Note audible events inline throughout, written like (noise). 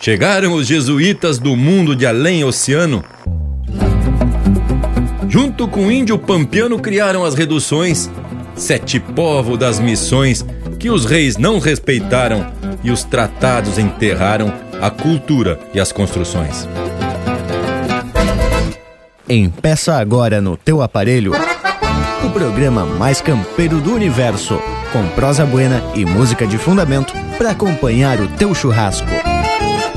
chegaram os jesuítas do mundo de além oceano. Junto com o índio pampiano criaram as reduções, sete povo das missões que os reis não respeitaram e os tratados enterraram a cultura e as construções. Empeça agora no teu aparelho o programa mais campeiro do universo, com prosa buena e música de fundamento para acompanhar o teu churrasco.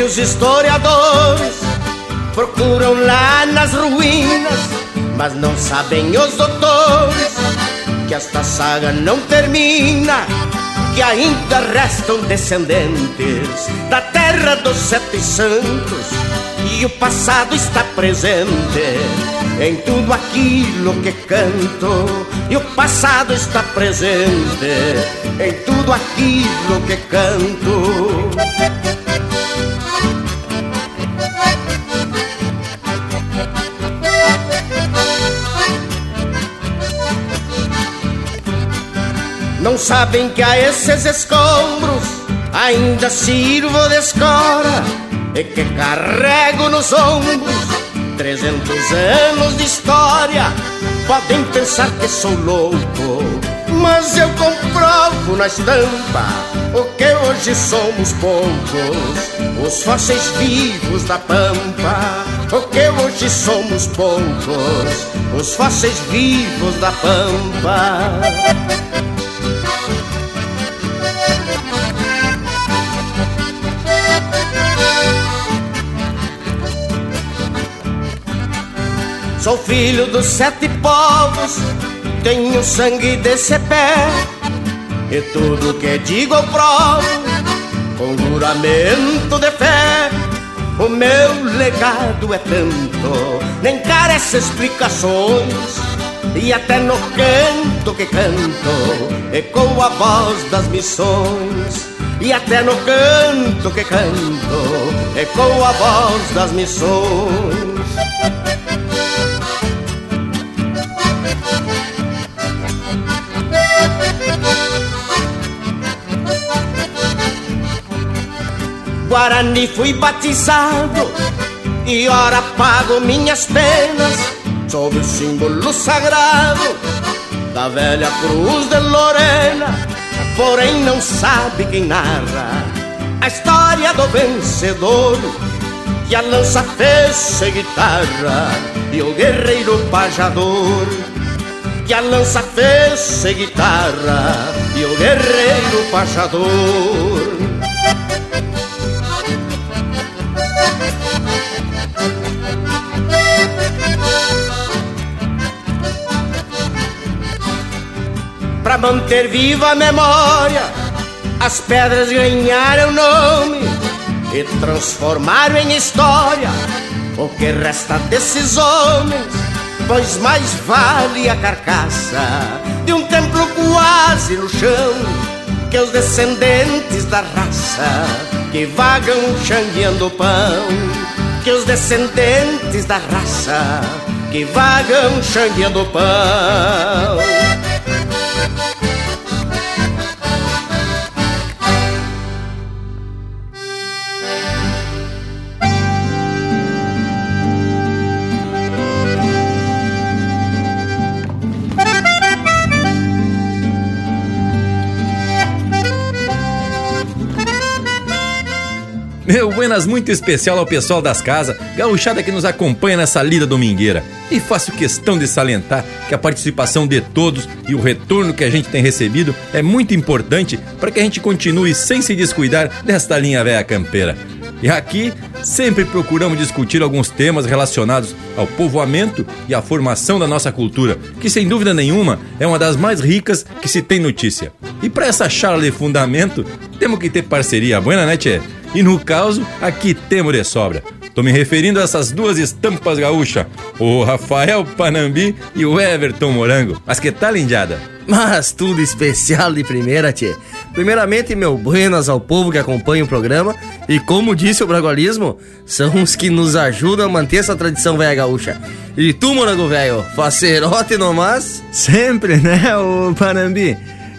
Que os historiadores procuram lá nas ruínas, mas não sabem os doutores que esta saga não termina, que ainda restam descendentes da terra dos sete santos e o passado está presente em tudo aquilo que canto e o passado está presente em tudo aquilo que canto. Sabem que a esses escombros ainda sirvo de escora e que carrego nos ombros trezentos anos de história. Podem pensar que sou louco, mas eu comprovo na estampa o que hoje somos poucos, os fósseis vivos da pampa. O que hoje somos poucos, os fósseis vivos da pampa. Sou filho dos sete povos, tenho sangue desse pé. E tudo que digo eu provo, com juramento de fé. O meu legado é tanto, nem carece explicações. E até no canto que canto, ecoa a voz das missões. E até no canto que canto, ecoa a voz das missões. Guarani fui batizado e ora pago minhas penas sob o símbolo sagrado da velha cruz de Lorena. Porém não sabe quem narra a história do vencedor que a lança fez ser guitarra e o guerreiro pajador que a lança fez ser guitarra e o guerreiro pajador. Pra manter viva a memória, as pedras ganharam nome e transformaram em história o que resta desses homens. Pois mais vale a carcaça de um templo quase no chão que os descendentes da raça que vagam xangueando pão. Que os descendentes da raça que vagam xangueando pão. Meu buenas muito especial ao pessoal das casas, gauchada que nos acompanha nessa lida domingueira. E faço questão de salientar que a participação de todos e o retorno que a gente tem recebido é muito importante para que a gente continue sem se descuidar desta linha véia campeira. E aqui sempre procuramos discutir alguns temas relacionados ao povoamento e à formação da nossa cultura, que sem dúvida nenhuma é uma das mais ricas que se tem notícia. E para essa charla de fundamento, temos que ter parceria buena, né, tchê? E no caso, aqui temos de sobra. Tô me referindo a essas duas estampas gaúchas, o Rafael Panambi e o Everton Morango. Mas que tal, lindiada? Mas tudo especial de primeira, tchê. Primeiramente, meu buenas ao povo que acompanha o programa. E como disse o Bragualismo, são os que nos ajudam a manter essa tradição velha gaúcha. E tu, morango velho, facerote nomás? Sempre, né, o Panambi?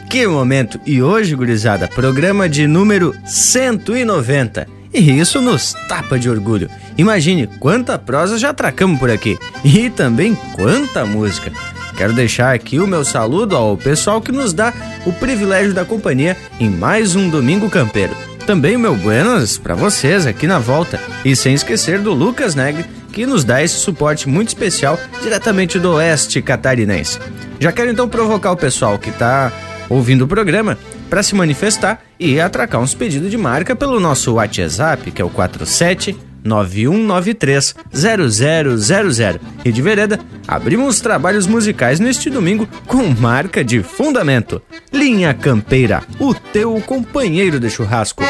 Que momento! E hoje, gurizada, programa de número 190. E isso nos tapa de orgulho. Imagine quanta prosa já atracamos por aqui. E também quanta música. Quero deixar aqui o meu saludo ao pessoal que nos dá o privilégio da companhia em mais um Domingo Campeiro. Também o meu buenas para vocês aqui na volta. E sem esquecer do Lucas Negre, que nos dá esse suporte muito especial diretamente do oeste catarinense. Já quero então provocar o pessoal que está ouvindo o programa para se manifestar e atracar uns pedidos de marca pelo nosso WhatsApp, que é o 47 9193 0000. E de vereda, abrimos trabalhos musicais neste domingo com marca de fundamento. Linha Campeira, o teu companheiro de churrasco.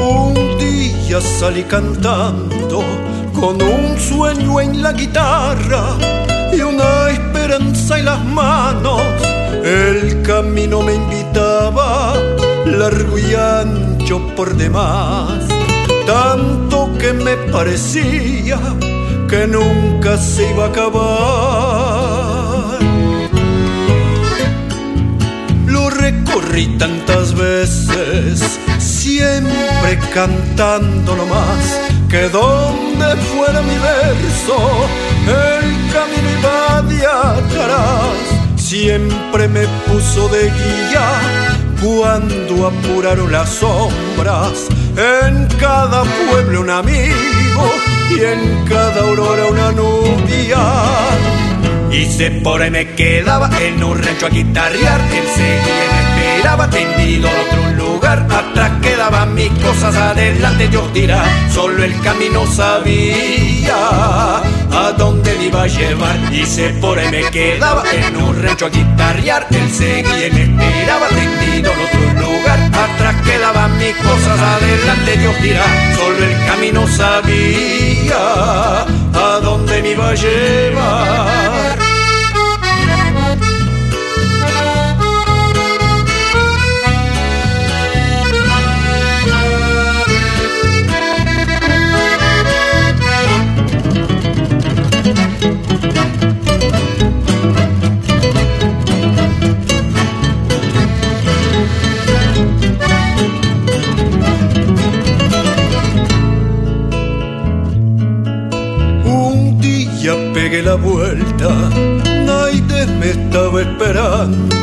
Un día salí cantando con un sueño en la guitarra y una esperanza en las manos. El camino me invitaba, largo y ancho por demás, tanto que me parecía que nunca se iba a acabar. Lo recorrí tantas veces siempre cantando nomás, que donde fuera mi verso, el camino iba de atrás, siempre me puso de guía cuando apuraron las sombras, en cada pueblo un amigo y en cada aurora una nubia. Y se por ahí me quedaba en un rancho a guitarrear, él seguía esperaba tendido en otro lugar, atrás quedaban mis cosas, adelante Dios dirá, solo el camino sabía a dónde me iba a llevar. Y por ahí me quedaba en un rancho a guitarrear, él seguía y me esperaba tendido en otro lugar, atrás quedaban mis cosas, adelante Dios dirá, solo el camino sabía a dónde me iba a llevar. Vuelta, me estaba esperando.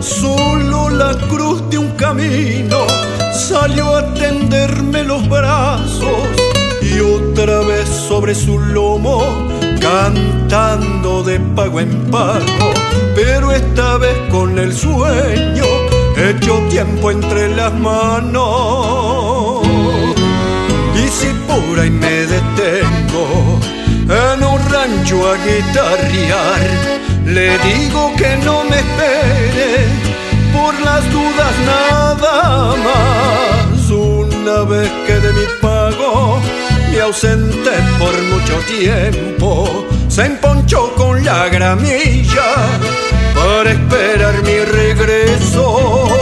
Solo la cruz de un camino salió a tenderme los brazos y otra vez sobre su lomo cantando de pago en pago, pero esta vez con el sueño hecho tiempo entre las manos. Y si por ahí me rancho a guitarrear. Le digo que no me espere por las dudas nada más. Una vez que de mi pago me ausenté por mucho tiempo, se emponchó con la gramilla para esperar mi regreso.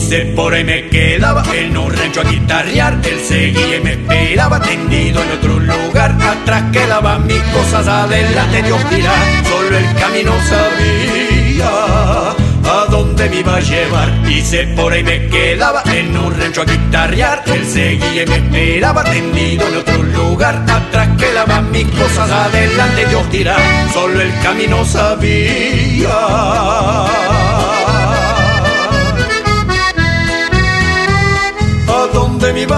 Se por ahí me quedaba en un rancho a guitarrear. Él seguía y me esperaba tendido en otro lugar. Atrás quedaban mis cosas, adelante Dios dirá. Solo el camino sabía a dónde me iba a llevar. Se por ahí me quedaba en un rancho a guitarrear. Él seguía y me esperaba tendido en otro lugar. Atrás quedaban mis cosas, adelante yo tirar. Solo el camino sabía. A dónde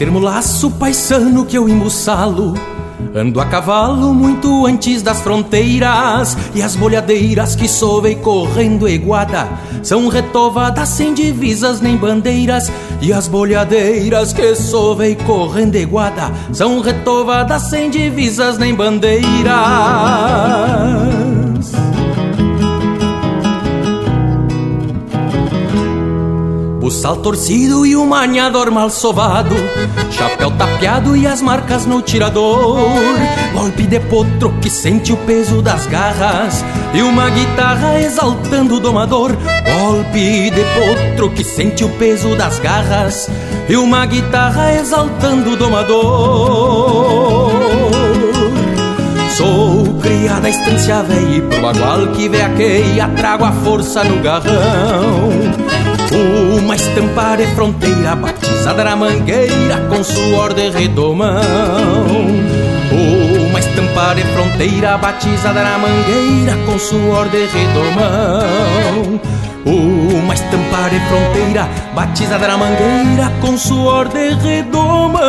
Firmo laço paisano que eu embuçalo Ando a cavalo muito antes das fronteiras E as bolhadeiras que sovei correndo eguada. São retovadas sem divisas nem bandeiras E as bolhadeiras que sovei correndo eguada. São retovadas sem divisas nem bandeiras Sal torcido e o manhador mal sovado Chapéu tapeado e as marcas no tirador. Golpe de potro que sente o peso das garras. E uma guitarra exaltando o domador. Golpe de potro que sente o peso das garras. E uma guitarra exaltando o domador. Sou criada estância velha e pro bagual que veaqueia Trago a força no garrão uma estampa de fronteira batizada na mangueira com suor de redomão. Estampa de fronteira batizada na mangueira com suor de redomão. Uma estampa de fronteira batizada na mangueira com suor de redomão.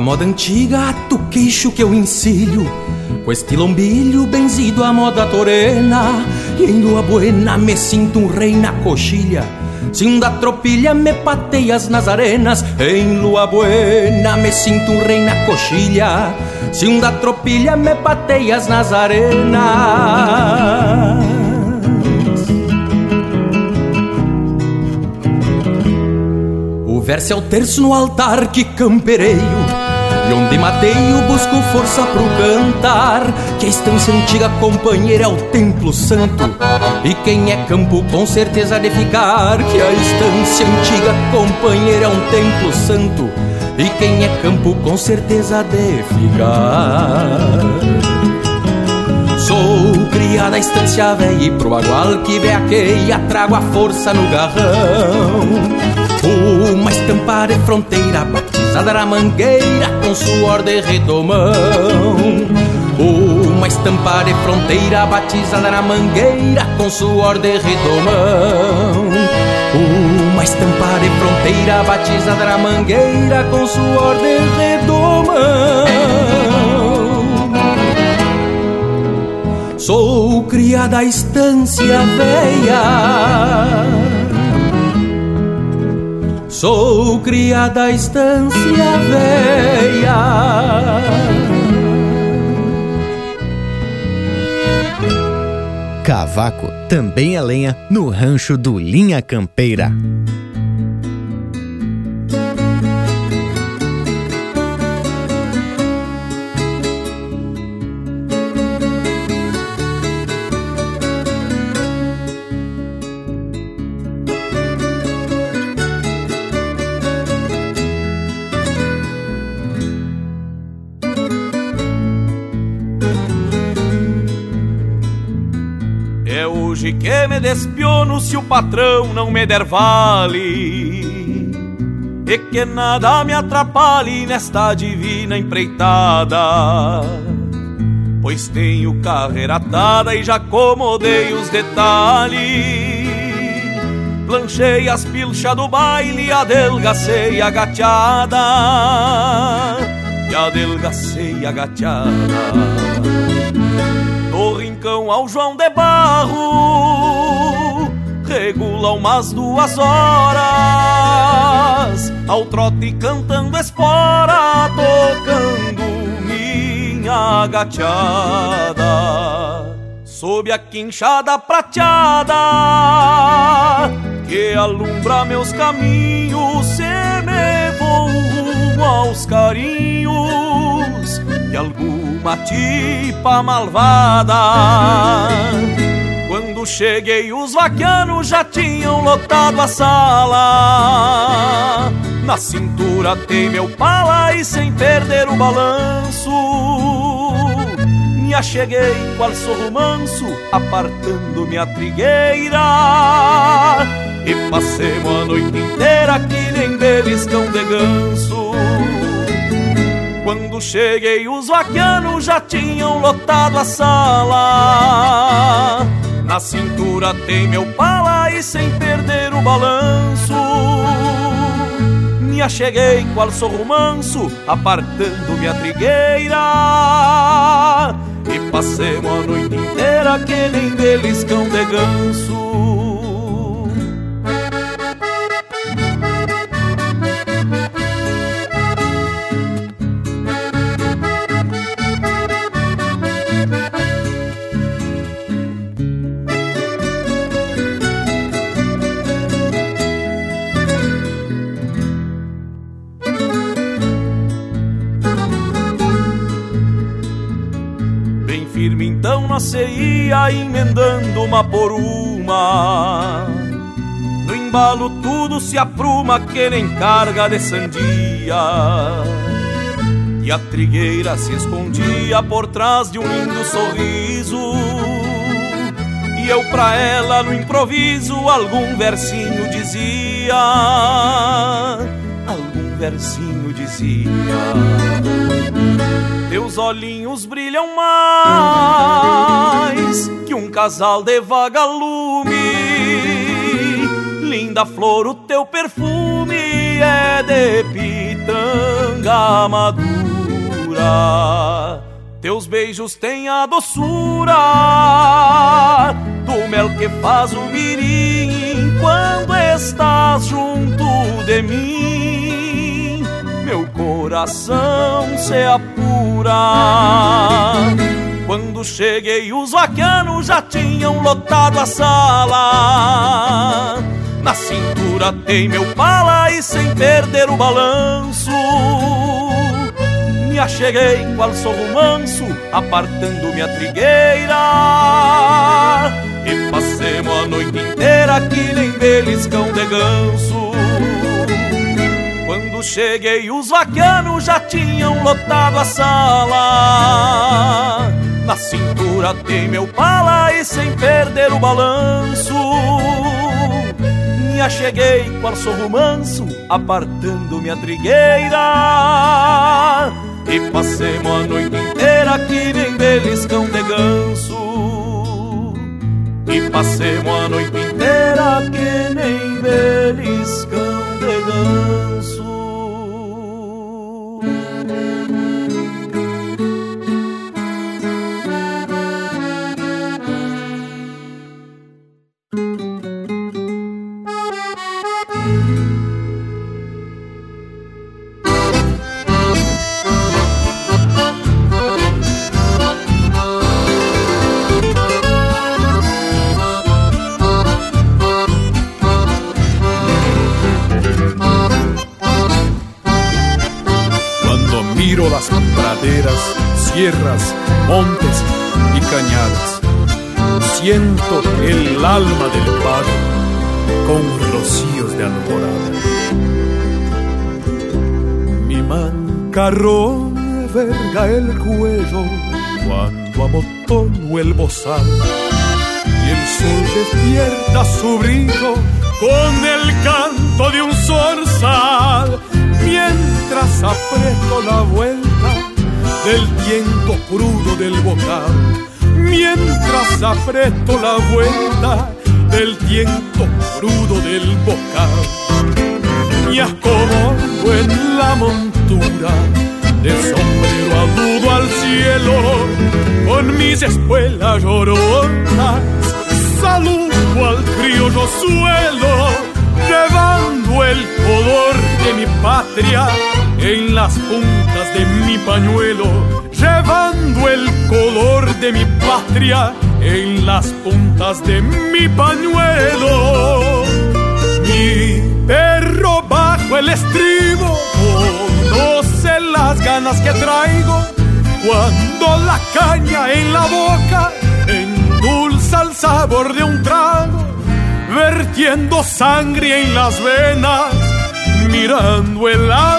A moda antiga, tu queixo que eu ensilho Com este lombilho benzido à moda torena E em lua buena me sinto um rei na coxilha. Se um da tropilha me pateias nas arenas Em lua buena me sinto um rei na coxilha. Se um da tropilha me pateias nas arenas. O verso é o terço no altar que campereio e onde mateio busco força pro cantar. Que a estância antiga companheira é o templo santo. E quem é campo com certeza de ficar. Que a estância antiga companheira é um templo santo. E quem é campo com certeza de ficar. Sou criada a estância velha e pro bagual que veaqueia Trago a força no garrão uma estampa de fronteira batizada na mangueira com suor de redomão. Uma estampa de fronteira batizada na mangueira com suor de redomão. Uma estampa de fronteira batizada na mangueira com suor de redomão. Sou criada à estância velha Sou criada da estância velha Cavaco também é lenha no rancho do Linha Campeira. Despiono se o patrão não me der vale. E que nada me atrapalhe nesta divina empreitada. Pois tenho carreira atada e já acomodei os detalhes. Planchei as pilchas do baile, adelgacei a gateada. E adelgacei a gateada. Do rincão ao João de Barro Regula umas duas horas Ao trote cantando espora Tocando minha gateada Sob a quinchada prateada Que alumbra meus caminhos Se me vou rumo aos carinhos De algum uma tipa malvada. Quando cheguei, os vaquianos já tinham lotado a sala. Na cintura tem meu pala e sem perder o balanço. Me acheguei, qual sorro manso, apartando minha trigueira. E passemos a noite inteira que nem beliscão de ganso. Quando cheguei, os vaquianos já tinham lotado a sala. Na cintura tem meu pala e sem perder o balanço. Me acheguei, qual sorro manso, apartando minha trigueira. E passemos a noite inteira que nem beliscão de ganso. Você ia emendando uma por uma. No embalo tudo se apruma que nem carga de sandia. E a trigueira se escondia por trás de um lindo sorriso. E eu pra ela no improviso algum versinho dizia. Algum versinho dizia. Teus olhinhos brilham mais que um casal de vagalume. Linda flor, o teu perfume é de pitanga madura. Teus beijos têm a doçura do mel que faz o mirim quando estás junto de mim. Meu coração se apura. Quando cheguei, os vaquianos já tinham lotado a sala. Na cintura tem meu pala e sem perder o balanço. Me acheguei, qual sorro manso, apartando minha trigueira. E passemos a noite inteira que nem beliscão de ganso. Cheguei, os vaquianos já tinham lotado a sala. Na cintura tem meu pala e sem perder o balanço. Me acheguei, qual sorro manso, apartando minha trigueira. E passemos a noite inteira que nem beliscão de ganso. E passemos a noite inteira que nem beliscão de ganso. Laderas, sierras, montes y cañadas. Siento el alma del pago con rocíos de alborada. Mi mancarrón verga el cuello cuando amotono el bozal y el sol despierta su brillo con el canto de un zorzal mientras aprieto la vuelta del viento crudo del bocal mientras aprieto la vuelta del viento crudo del bocal y acomodo en la montura de sombrero agudo al cielo con mis espuelas lloronas saludo al criollo suelo llevando el color de mi patria en las puntas de mi pañuelo llevando el color de mi patria en las puntas de mi pañuelo. Mi perro bajo el estribo conoce las ganas que traigo cuando la caña en la boca endulza el sabor de un trago, vertiendo sangre en las venas, mirando el pago,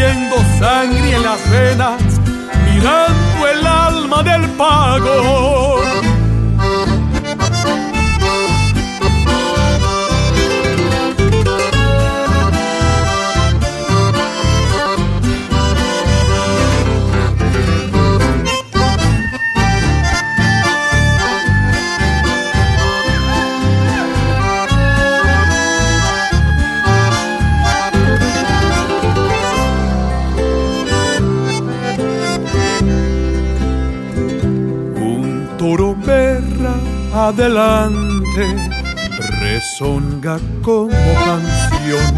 vertiendo sangre en las venas, mirando el alma del pago. Adelante, rezonga como canción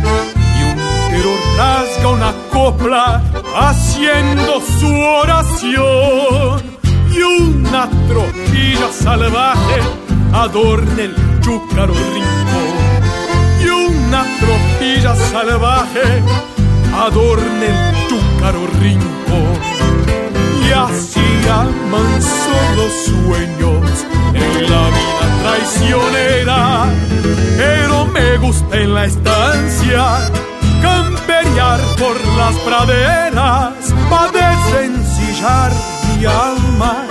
y un tero rasga una copla haciendo su oración. Y una tropilla salvaje adorna el chúcaro rincón y una tropilla salvaje adorna el chúcaro rincón y así amanso los sueños en la vida traicionera, pero me gusta en la estancia campear por las praderas para desencillar mi alma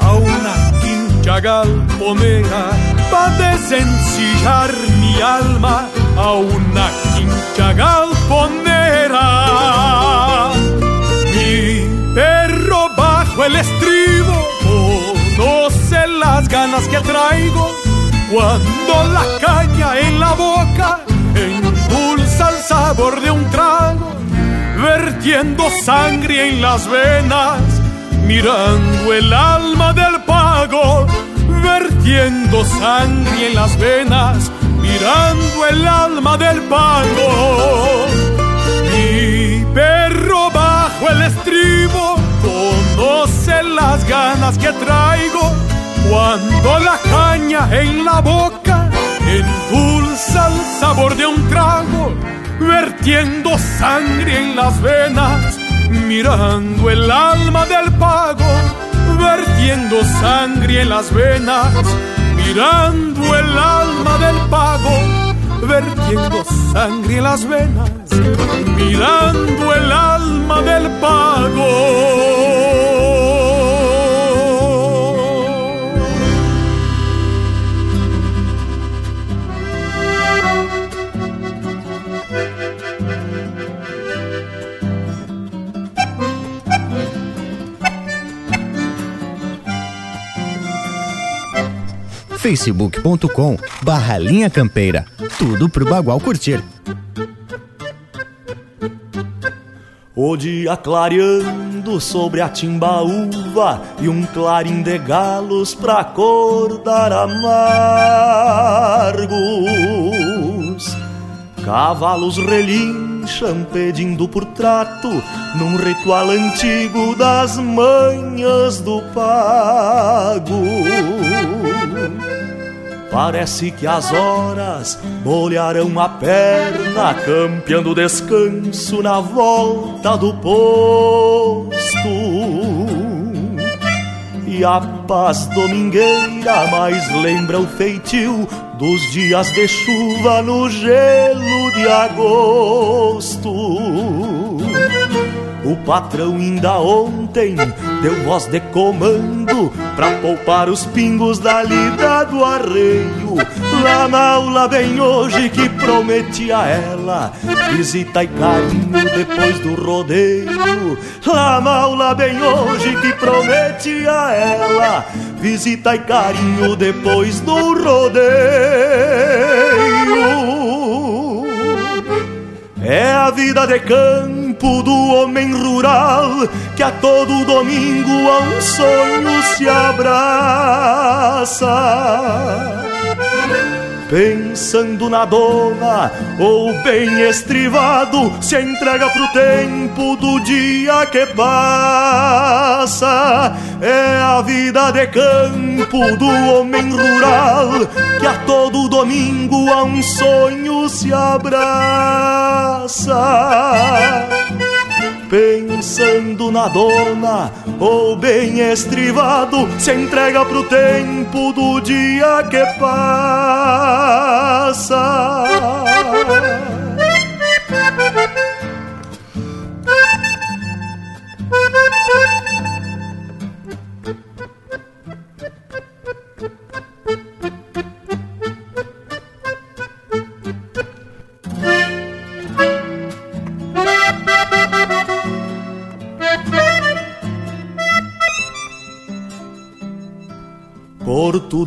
a una quincha galponera, para desencillar mi alma a una quincha galponera. Mi perro bajo el estribo conoce las ganas que traigo cuando la caña en la boca endulza el sabor de un trago, vertiendo sangre en las venas, mirando el alma del pago, vertiendo sangre en las venas, mirando el alma del pago. Mi perro bajo el estribo conoce las ganas que traigo cuando la caña en la boca endulza el sabor de un trago, vertiendo sangre en las venas, mirando el alma del pago, vertiendo sangre en las venas, mirando el alma del pago, vertiendo sangre en las venas, mirando el alma del pago. facebook.com barra linha campeira. Tudo pro Bagual curtir. O dia clareando sobre a timbaúva e um clarim de galos pra acordar amargos. Cavalos relincham pedindo por trato num ritual antigo das manhas do pago Parece que as horas molharão a perna, campeando descanso na volta do posto. E a paz domingueira mais lembra o feitio dos dias de chuva no gelo de agosto. O patrão ainda ontem deu voz de comando pra poupar os pingos da lida do arreio. Lá na aula bem hoje que prometi a ela visita e carinho depois do rodeio. Lá na aula bem hoje que prometi a ela visita e carinho depois do rodeio. É a vida de campo do homem rural que a todo domingo a um sonho se abraça pensando na dona, ou bem estrivado, se entrega pro tempo do dia que passa. É a vida de campo do homem rural, que a todo domingo a um sonho se abraça pensando na dona, ou bem estrivado, se entrega pro tempo do dia que passa.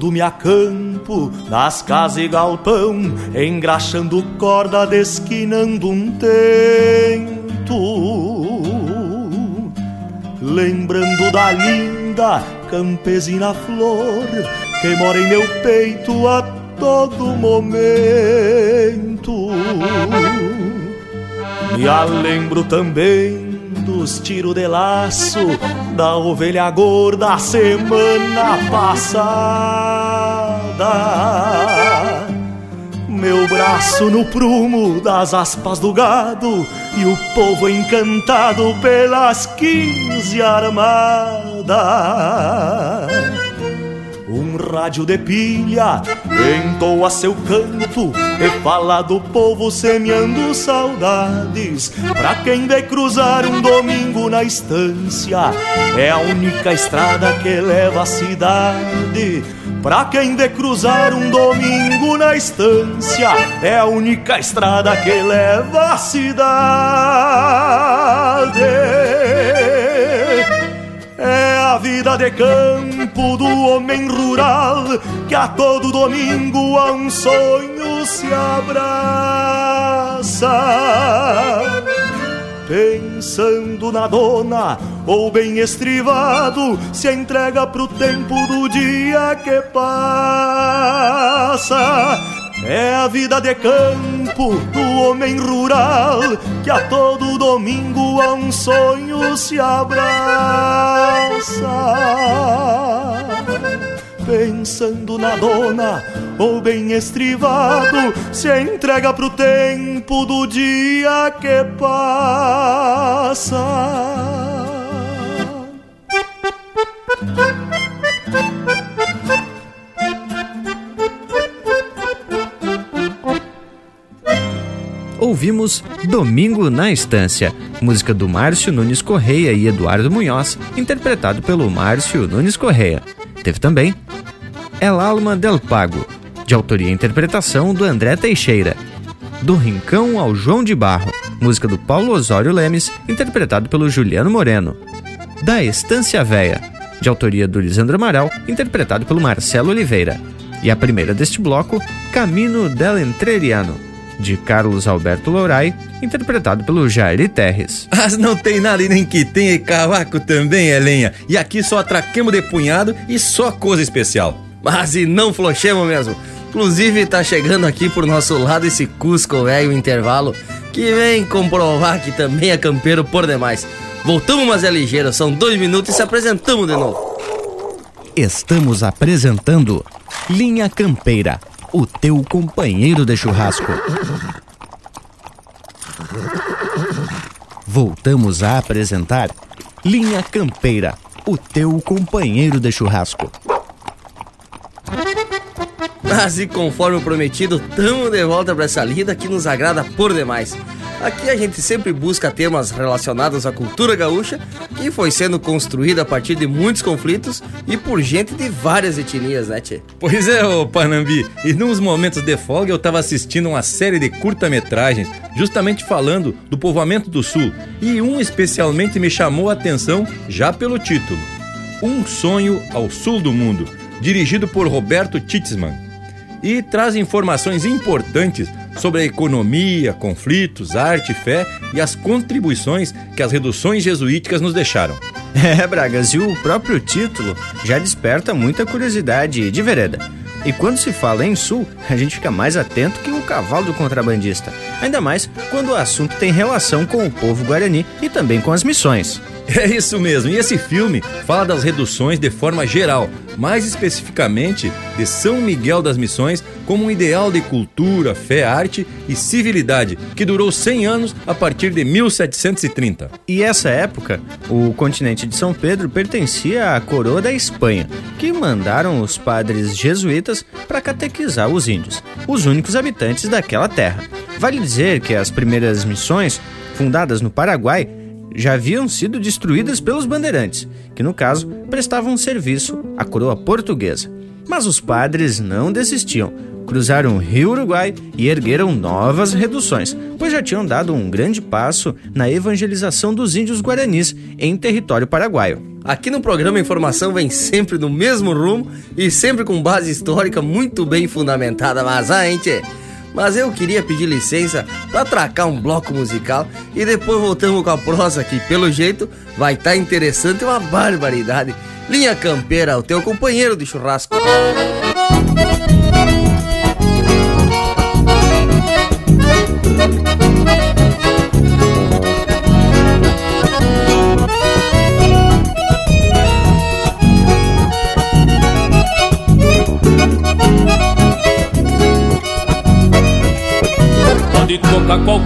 Tudo me acampo, nas casas e galpão, engraxando corda, desquinando um tento. Lembrando da linda campesina flor, que mora em meu peito a todo momento. Me a lembro também dos tiros de laço da ovelha gorda semana passada. Meu braço no prumo das aspas do gado e o povo encantado pelas quinze armadas. Rádio de pilha entoa seu canto e fala do povo semeando saudades. Pra quem vem cruzar um domingo na estância, é a única estrada que leva à cidade. Pra quem vem cruzar um domingo na estância, é a única estrada que leva à cidade. A vida de campo do homem rural que a todo domingo a um sonho se abraça. Pensando na dona, ou bem estrivado, se entrega pro tempo do dia que passa. É a vida de campo do homem rural que a todo domingo a um sonho se abraça. Pensando na dona, ou bem estrivado, se entrega pro tempo do dia que passa. Ouvimos Domingo na Estância, música do Márcio Nunes Correia e Eduardo Munhoz, interpretado pelo Márcio Nunes Correia. Teve também El Alma del Pago, de autoria e interpretação do André Teixeira. Do Rincão ao João de Barro, música do Paulo Osório Lemes, interpretado pelo Juliano Moreno. Da Estância Véia, de autoria do Lisandro Amaral, interpretado pelo Marcelo Oliveira. E a primeira deste bloco, Camino del Entreriano, de Carlos Alberto Lourai, interpretado pelo Jair Terres. Mas não tem nada e nem que tenha e cavaco também, Elenha. E aqui só atraquemos de punhado e só coisa especial. Mas e não flochemos mesmo. Inclusive tá chegando aqui por nosso lado esse Cusco velho intervalo que vem comprovar que também é campeiro por demais. Voltamos, mas é ligeiro, são dois minutos e se apresentamos de novo. Estamos apresentando Linha Campeira, o teu companheiro de churrasco. Voltamos a apresentar Linha Campeira, o teu companheiro de churrasco. Mas e conforme prometido, tamo de volta para essa lida que nos agrada por demais. Aqui a gente sempre busca temas relacionados à cultura gaúcha, que foi sendo construída a partir de muitos conflitos e por gente de várias etnias, né, tchê? Pois é, ô Panambi. E nos momentos de folga eu tava assistindo uma série de curta-metragens, justamente falando do povoamento do Sul. E um especialmente me chamou a atenção já pelo título: Um Sonho ao Sul do Mundo, dirigido por Roberto Titzman e traz informações importantes sobre a economia, conflitos, arte, fé e as contribuições que as reduções jesuíticas nos deixaram. (laughs) É, Bragas, e o próprio título já desperta muita curiosidade de vereda. E quando se fala em sul, a gente fica mais atento que o cavalo do contrabandista. Ainda mais quando o assunto tem relação com o povo guarani e também com as missões. (laughs) É isso mesmo, e esse filme fala das reduções de forma geral, mais especificamente de São Miguel das Missões como um ideal de cultura, fé, arte e civilidade que durou 100 anos a partir de 1730. E essa época, o continente de São Pedro pertencia à coroa da Espanha, que mandaram os padres jesuítas para catequizar os índios, os únicos habitantes daquela terra. Vale dizer que as primeiras missões, fundadas no Paraguai, já haviam sido destruídas pelos bandeirantes, que no caso prestavam serviço à coroa portuguesa. Mas os padres não desistiam, cruzaram o rio Uruguai e ergueram novas reduções, pois já tinham dado um grande passo na evangelização dos índios guaranis em território paraguaio. Aqui no programa a informação vem sempre no mesmo rumo e sempre com base histórica muito bem fundamentada, mas a gente mas eu queria pedir licença para atracar um bloco musical e depois voltamos com a prosa que, pelo jeito, vai estar tá interessante uma barbaridade. Linha Campeira, o teu companheiro de churrasco.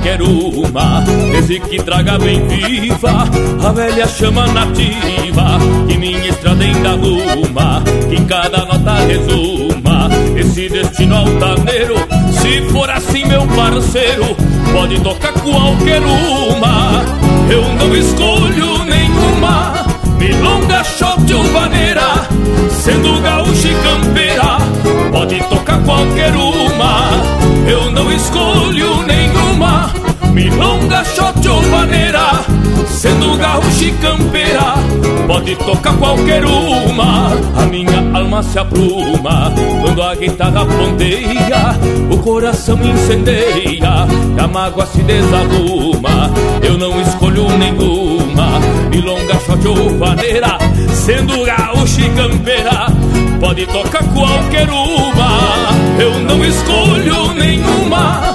Qualquer uma, desde que traga bem viva a velha chama nativa, que minha estrada ainda arruma, que cada nota resuma esse destino altaneiro. Se for assim, meu parceiro, pode tocar qualquer uma, eu não escolho nenhuma. Milonga, shot ou vaneira, sendo gaúcha e campeira, pode tocar qualquer uma, eu não escolho. Milonga, shot ou vaneira, sendo gaúcha e campeira, pode tocar qualquer uma. A minha alma se apruma quando a guitarra ponteia, o coração incendeia, a mágoa se desarruma. Eu não escolho nenhuma, milonga, shot ou vaneira, sendo gaúcha e campeira, pode tocar qualquer uma. Eu não escolho nenhuma,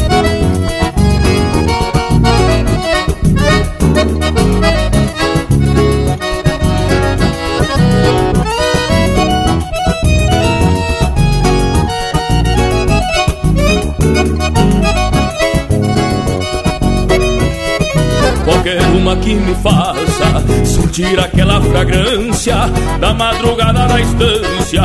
Uma que me faça sentir aquela fragrância da madrugada na estância,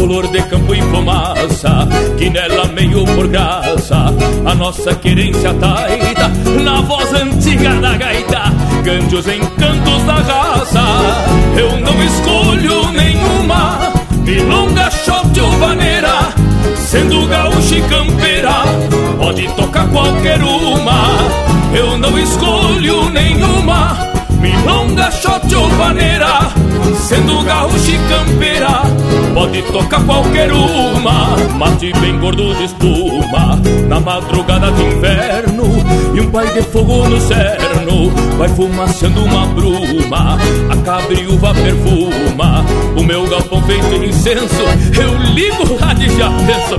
olor de campo e fumaça, que nela meio por graça a nossa querência taita, na voz antiga da gaita, cante os encantos da raça. Eu não escolho nenhuma, milonga, shot ou vaneira, sendo gaúcha e campeira, pode tocar qualquer uma. Eu não escolho nenhuma Milonga, shot ou vaneira Sendo gaúcho e campeira Pode tocar qualquer uma. Mate bem gordo de espuma Na madrugada de inverno. E um pai de fogo no cerno Vai fumaçando uma bruma. A cabriúva perfuma O meu galpão feito em incenso. Eu ligo lá de já penso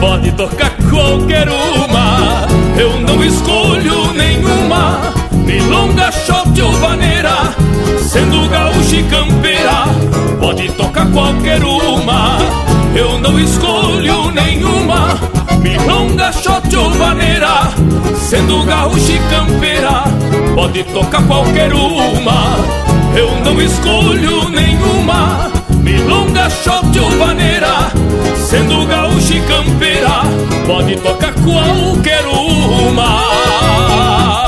Pode tocar qualquer uma. Eu não escolho nenhuma. Milonga, shot ou vaneira Sendo gaúcho e campeira Pode tocar qualquer uma. Eu não escolho nenhuma Milonga, shot ou vaneira. Sendo gaúcho e campeira Pode tocar qualquer uma. Eu não escolho nenhuma Milonga, shot ou vaneira. Sendo gaúcho e campeira Pode tocar qualquer uma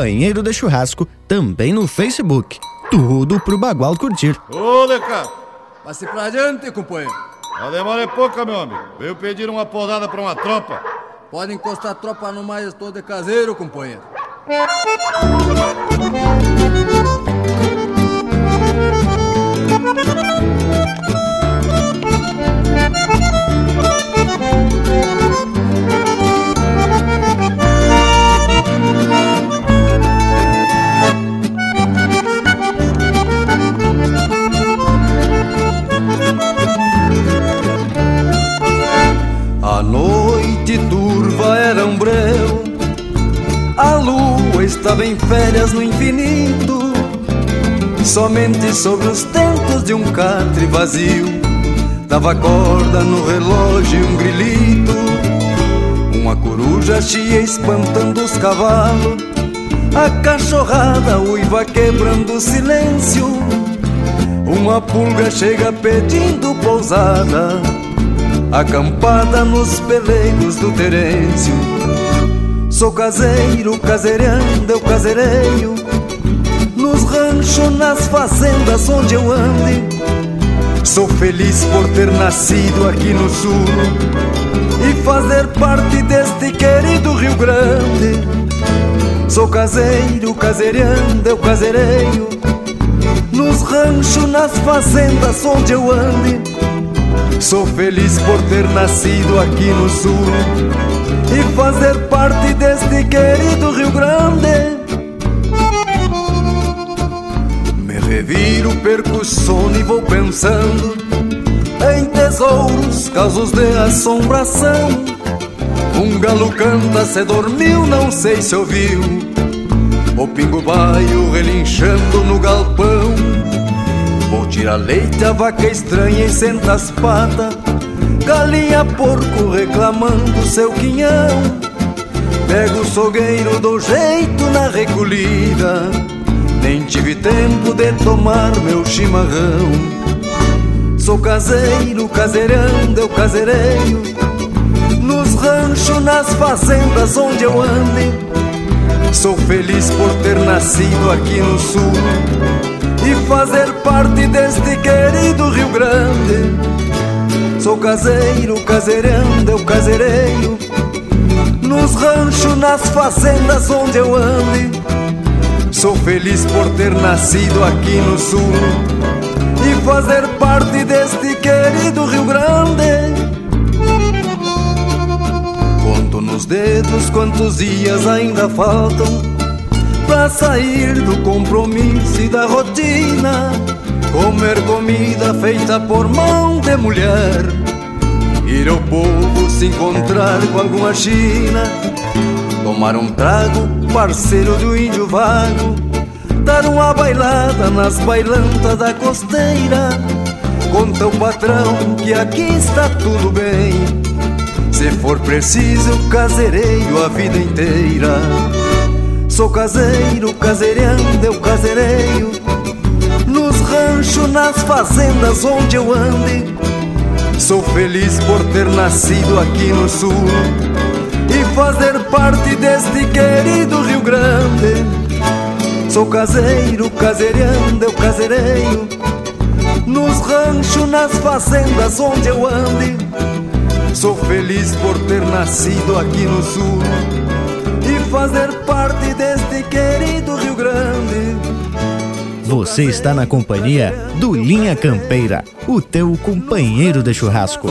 companheiro de churrasco também no Facebook. Tudo pro Bagual curtir. Ô, Leca! Passe pra adiante, companheiro. A demora é pouca, meu amigo. Veio pedir uma podada pra uma tropa. Pode encostar a tropa no mais todo caseiro, companheiro. Breu, a lua estava em férias no infinito. Somente sobre os tentos de um catre vazio dava corda no relógio um grilito. Uma coruja chia espantando os cavalos, a cachorrada uiva quebrando o silêncio. Uma pulga chega pedindo pousada acampada nos peleiros do Terêncio. Sou caseiro, caseirando, eu caseireio, nos ranchos, nas fazendas onde eu ande. Sou feliz por ter nascido aqui no sul e fazer parte deste querido Rio Grande. Sou caseiro, caseirando, eu caseireio, nos ranchos, nas fazendas onde eu ande. Sou feliz por ter nascido aqui no sul e fazer parte deste querido Rio Grande. Me reviro, perco o sono e vou pensando em tesouros, casos de assombração. Um galo canta, se dormiu, não sei se ouviu. O pingo baio relinchando no galpão. Vou tirar leite, a vaca estranha e senta as patas. Galinha, porco reclamando seu quinhão. Pego o sogueiro, dou jeito na recolhida. Nem tive tempo de tomar meu chimarrão. Sou caseiro, caseirando, eu caseireio. Nos ranchos, nas fazendas onde eu ande Sou feliz por ter nascido aqui no sul fazer parte deste querido Rio Grande. Sou caseiro, caseirando, eu caseireio, nos ranchos, nas fazendas onde eu ande. Sou feliz por ter nascido aqui no sul e fazer parte deste querido Rio Grande. Conto nos dedos quantos dias ainda faltam pra sair do compromisso e da rotina. Comer comida feita por mão de mulher. Ir ao povo se encontrar com alguma china. Tomar um trago, parceiro do índio vago. Dar uma bailada nas bailantas da costeira. Conta o patrão que aqui está tudo bem. Se for preciso, casereio a vida inteira. Sou caseiro, caseirando, eu caseireio Nos ranchos, nas fazendas onde eu ande Sou feliz por ter nascido aqui no sul E fazer parte deste querido Rio Grande. Sou caseiro, caseirando, eu caseireio Nos ranchos, nas fazendas onde eu ande Sou feliz por ter nascido aqui no sul fazer parte deste querido Rio Grande. Você está na companhia do Linha Campeira, o teu companheiro de churrasco.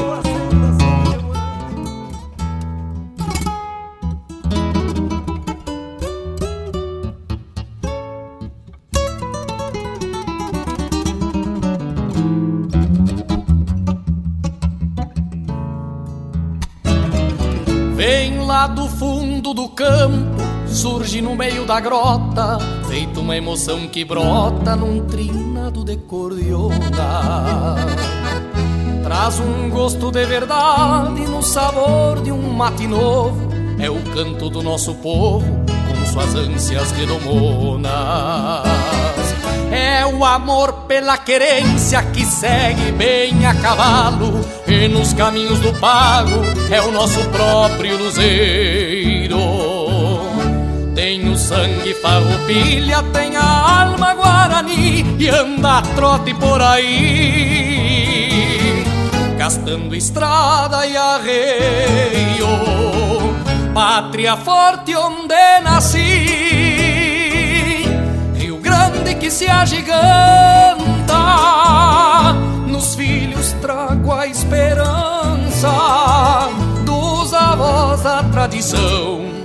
Vem lá do fundo do campo, surge no meio da grota, feito uma emoção que brota num trinado de cordiona. Traz um gosto de verdade no sabor de um mate novo, é o canto do nosso povo com suas ânsias redomonas. É o amor pela querência que segue bem a cavalo e nos caminhos do pago é o nosso próprio luzeiro. Sangue farroupilha, tem a alma guarani e anda a trote por aí, gastando estrada e arreio. Pátria forte onde nasci Rio Grande que se agiganta Nos filhos trago a esperança Dos avós da tradição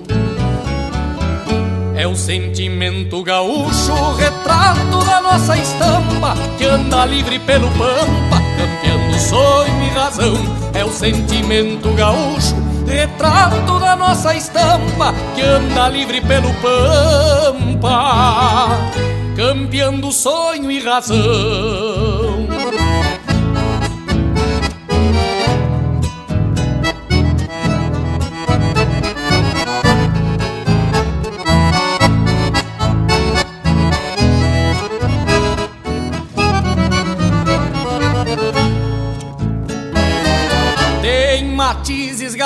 É o sentimento gaúcho Retrato da nossa estampa Que anda livre pelo pampa Campeando sonho e razão É o sentimento gaúcho retrato da nossa estampa que anda livre pelo pampa, campeando sonho e razão.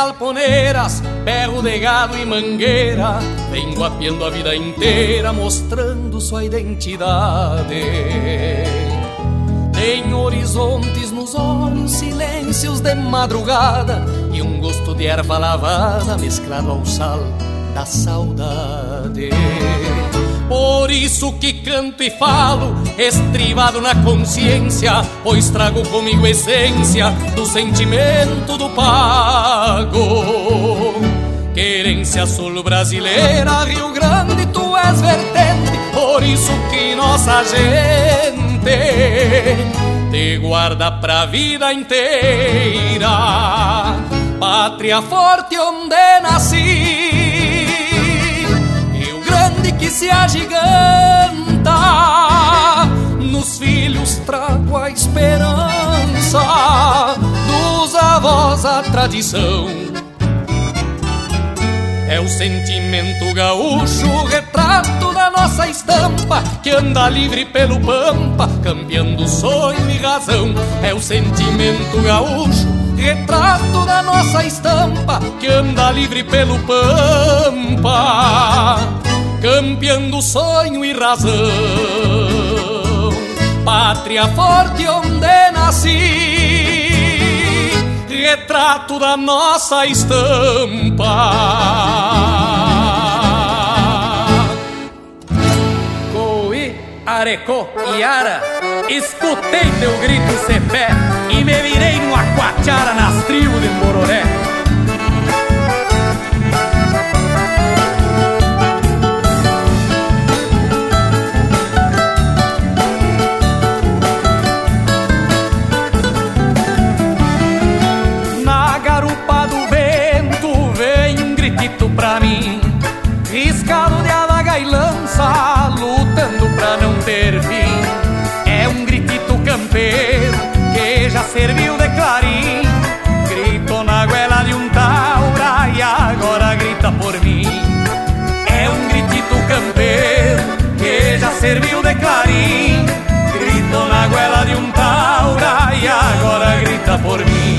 Galponeiras, berro de gado e mangueira, vem guapiando a vida inteira, mostrando sua identidade. Tem horizontes nos olhos, silêncios de madrugada e um gosto de erva lavada mesclado ao sal da saudade. Por isso que canto e falo, estribado na consciência, pois trago comigo essência do sentimento do pago. Querência sul brasileira, Rio Grande, tu és vertente, por isso que nossa gente te guarda pra vida inteira. Pátria forte onde nasci que se agiganta. Nos filhos trago a esperança, dos avós a tradição. É o sentimento gaúcho, retrato da nossa estampa, que anda livre pelo pampa, cambiando sonho e razão. É o sentimento gaúcho, retrato da nossa estampa, que anda livre pelo pampa campeando sonho e razão. Pátria forte onde nasci, retrato da nossa estampa. Coí, Arecó e Ara, escutei teu grito sem fé e me virei numa quachara nas tribos pra mim. Riscado de adaga e lança Lutando pra não ter fim. É um gritito campeiro Que já serviu de clarim. Grito na goela de um taura E agora grita por mim. É um gritito campeiro Que já serviu de clarim. Grito na goela de um taura E agora grita por mim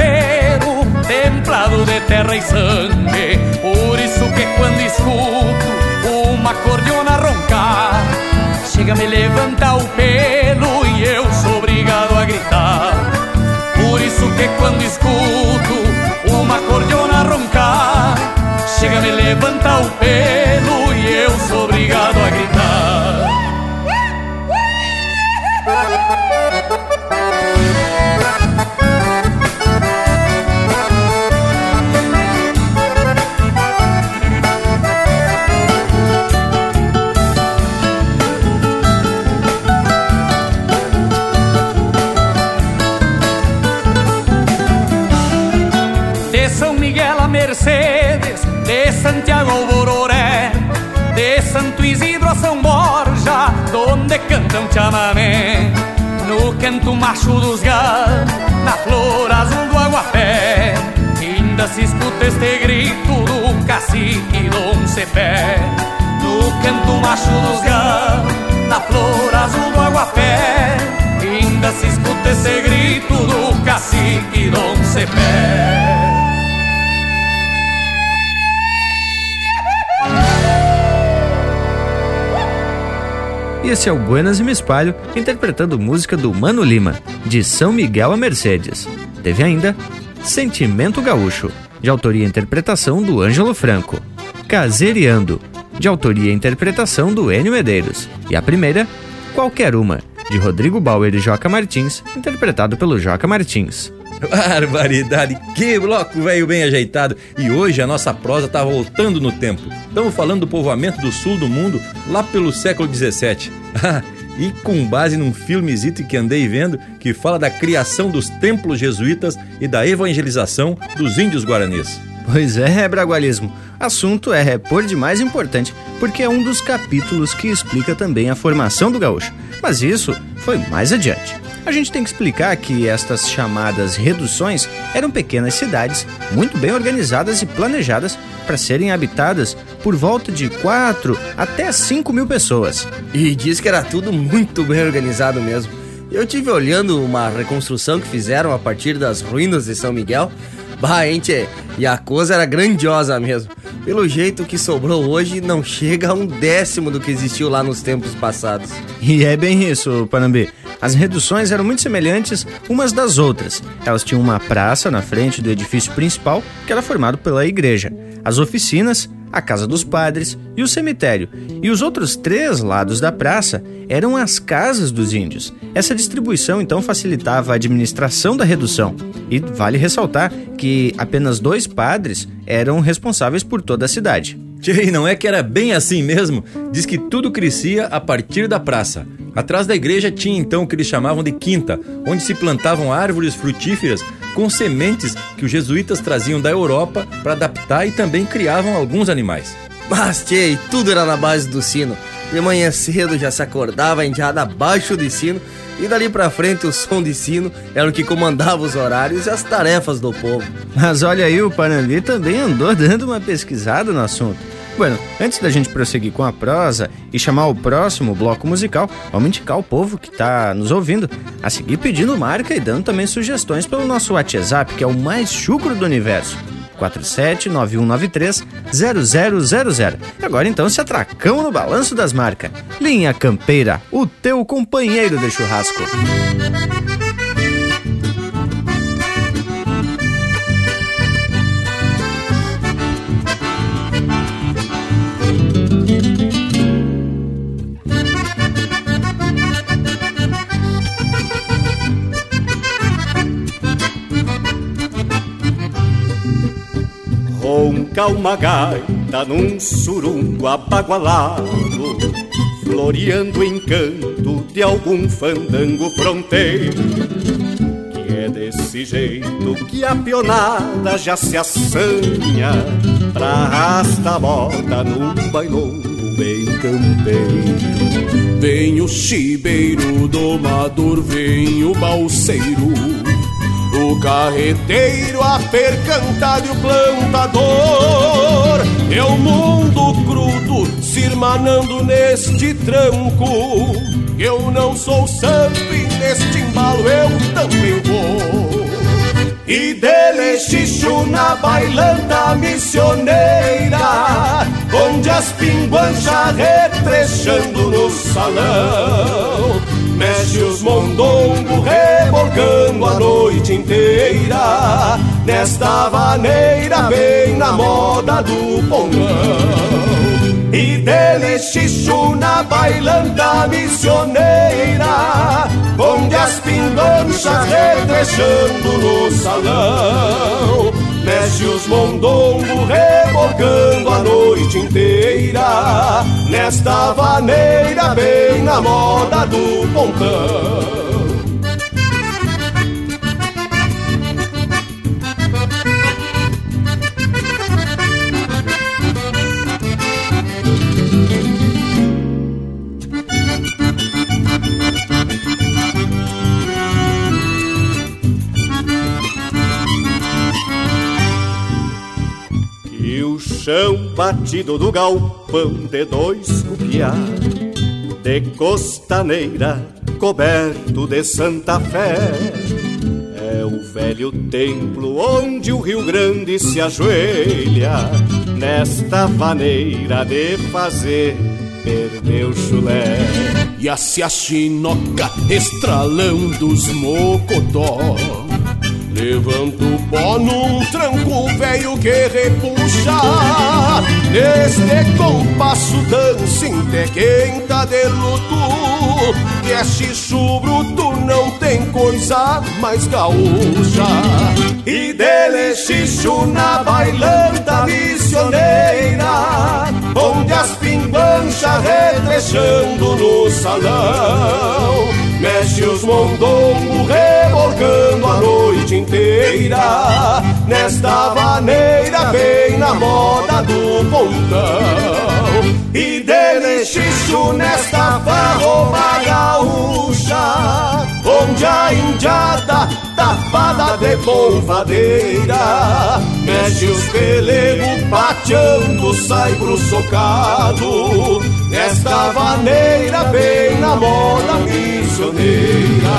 terra e sangue. Por isso que quando escuto uma cordiona roncar, chega a me levantar o pelo e eu sou obrigado a gritar. Por isso que quando escuto uma cordiona roncar, chega a me levantar o pelo Santiago Bororé, de Santo Isidro a São Borja, donde cantam chamamé. No canto macho dos galos, na flor azul do aguapé, ainda se escuta este grito do cacique Dom Cepé. No canto macho dos galos, na flor azul do aguapé, ainda se escuta esse grito do cacique Dom Cepé. Esse é o Buenas e Me Espalho, interpretando música do Mano Lima, de São Miguel a Mercedes. Teve ainda Sentimento Gaúcho, de autoria e interpretação do Ângelo Franco. Caseiriando, de autoria e interpretação do Enio Medeiros. E a primeira, Qualquer Uma, de Rodrigo Bauer e Joca Martins, interpretado pelo Joca Martins. Barbaridade, que bloco velho bem ajeitado. E hoje a nossa prosa tá voltando no tempo. Estamos falando do povoamento do sul do mundo lá pelo século 17. (laughs) e com base num filmezito que andei vendo que fala da criação dos templos jesuítas e da evangelização dos índios guaranis. Pois é, Bragualismo. Assunto é por demais importante, porque é um dos capítulos que explica também a formação do gaúcho. Mas isso foi mais adiante. A gente tem que explicar que estas chamadas reduções eram pequenas cidades muito bem organizadas e planejadas para serem habitadas por volta de 4 até 5 mil pessoas. E diz que era tudo muito bem organizado mesmo. Eu tive olhando uma reconstrução que fizeram a partir das ruínas de São Miguel. Bah, tchê? E a coisa era grandiosa mesmo. Pelo jeito que sobrou hoje, não chega a um décimo do que existiu lá nos tempos passados. E é bem isso, Panambi. As reduções eram muito semelhantes umas das outras. Elas tinham uma praça na frente do edifício principal, que era formado pela igreja, as oficinas, a casa dos padres e o cemitério. E os outros três lados da praça eram as casas dos índios. Essa distribuição então facilitava a administração da redução. E vale ressaltar que apenas dois padres eram responsáveis por toda a cidade. Tchê, não é que era bem assim mesmo? Diz que tudo crescia a partir da praça. Atrás da igreja tinha então o que eles chamavam de quinta, onde se plantavam árvores frutíferas com sementes que os jesuítas traziam da Europa para adaptar e também criavam alguns animais. Mas, tchê, tudo era na base do sino. De manhã cedo já se acordava a abaixo de sino e dali pra frente o som de sino era o que comandava os horários e as tarefas do povo. Mas olha aí, o Panambi também andou dando uma pesquisada no assunto. Bueno, antes da gente prosseguir com a prosa e chamar o próximo bloco musical, vamos indicar o povo que está nos ouvindo a seguir pedindo marca e dando também sugestões pelo nosso WhatsApp, que é o mais chucro do universo. 4791930000. Agora então se atracamos no balanço das marcas. Linha Campeira, o teu companheiro de churrasco. Ronca uma gaita num surungo abagualado Floreando o encanto de algum fandango fronteiro Que é desse jeito que a pionada já se assanha Pra arrastar a moda num bailongo bem campeiro. Vem o chibeiro domador, vem o balseiro o carreteiro, a percantado e o plantador. É o mundo crudo se irmanando neste tranco. Eu não sou santo e neste embalo eu também vou. E dele xixo na bailanta missioneira Onde as pinguanchas retrechando no salão Mexe os mondongos rebolcando a noite inteira Nesta vaneira bem na moda do pongão. E dele xixo na bailanta missioneira Onde as pindonchas retrechando no salão. Mexe os mondongos rebocando a noite inteira Nesta vaneira bem na moda do pontão chão batido do galpão de dois cupiá De costaneira coberto de Santa Fé. É o velho templo onde o Rio Grande se ajoelha Nesta maneira de fazer perder o chulé. E a chinoca estralando os mocotó Levanto o pó num tranco velho que repuxa. Neste compasso dancinte quem tá de luto. Que é xixo bruto, não tem coisa mais gaúcha. E dele xixo na bailanta missioneira Onde as pinganchas retrechando no salão Mexe os mondongos rebolcando a noite inteira. Nesta vaneira bem na moda do pontão xixo nesta farroba gaúcha Onde a indiada tapada de polvadeira Mexe os pelegos pateando, sai pro socado Nesta vaneira bem na moda missioneira.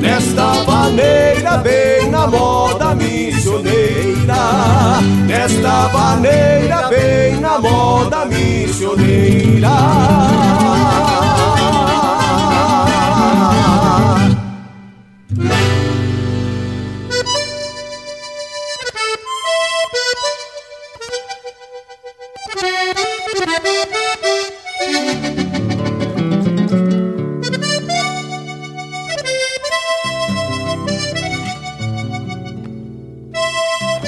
Nesta vaneira bem na moda missioneira Nesta vaneira bem na moda missioneira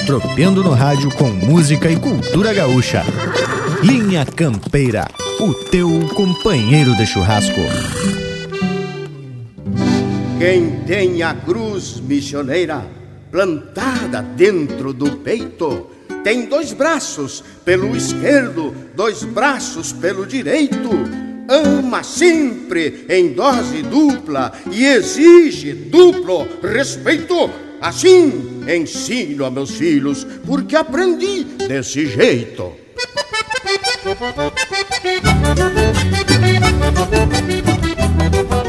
Tropeando no rádio com música e cultura gaúcha. Linha Campeira, o teu companheiro de churrasco. Quem tem a cruz missioneira plantada dentro do peito, tem dois braços pelo esquerdo, dois braços pelo direito. Ama sempre em dose dupla e exige duplo respeito. Assim ensino a meus filhos, porque aprendi desse jeito. Música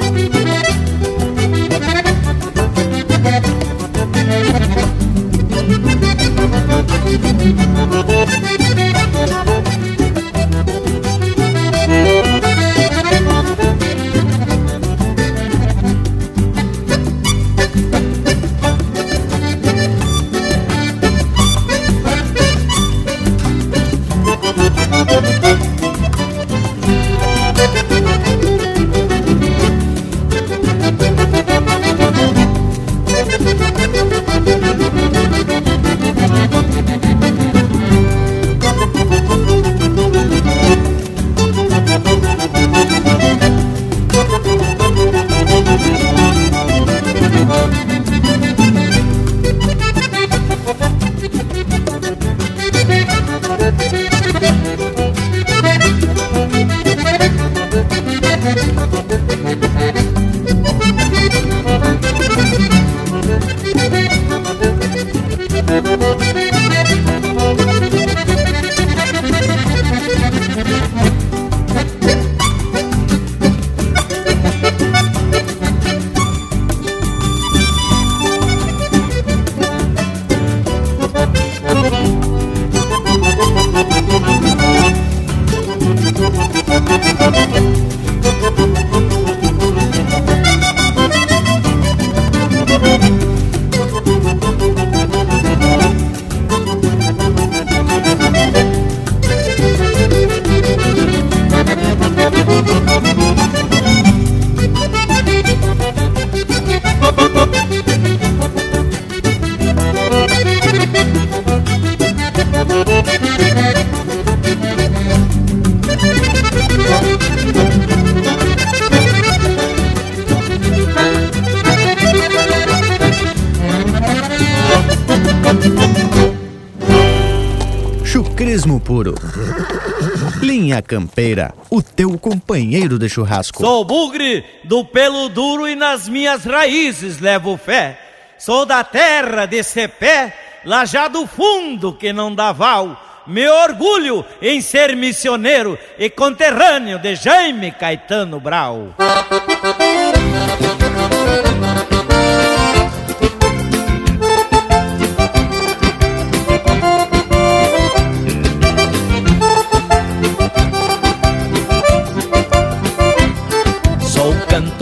churrasco. Sou bugre do pelo duro e nas minhas raízes levo fé. Sou da terra de pé, lá já do fundo que não dá val. Meu orgulho em ser missioneiro e conterrâneo de Jaime Caetano Brau.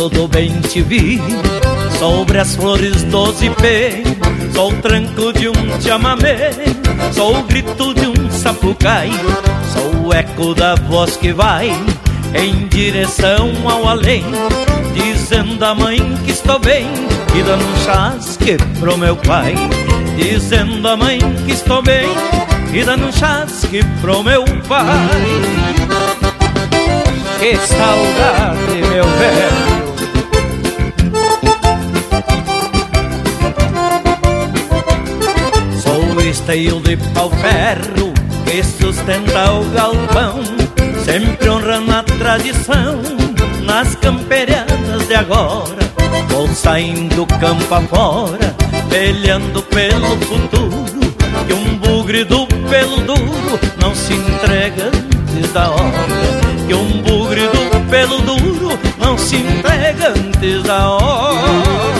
Tudo bem te vi. Sobre as flores do zipê Sou o tranco de um chamamé Sou o grito de um sapucai Sou o eco da voz que vai Em direção ao além Dizendo à mãe que estou bem E dando um chasque pro meu pai Dizendo à mãe que estou bem E dando um chasque pro meu pai. Que saudade, meu velho esteio de pau-ferro que sustenta o galpão, sempre honrando a tradição nas camperiadas de agora. Vou saindo campo afora, peleando pelo futuro, que um bugre do pelo duro não se entrega antes da hora. Que um bugre do pelo duro não se entrega antes da hora.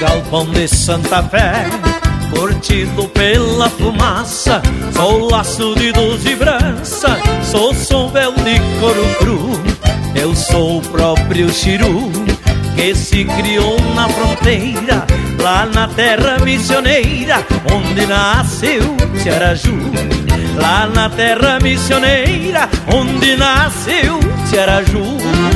Galpão de Santa Fé, curtido pela fumaça. Sou laço de doze braça, sou sombel de couro cru. Eu sou o próprio Chiru, que se criou na fronteira, lá na terra missioneira, onde nasceu Tiaraju. Lá na terra missioneira, onde nasceu Tiaraju.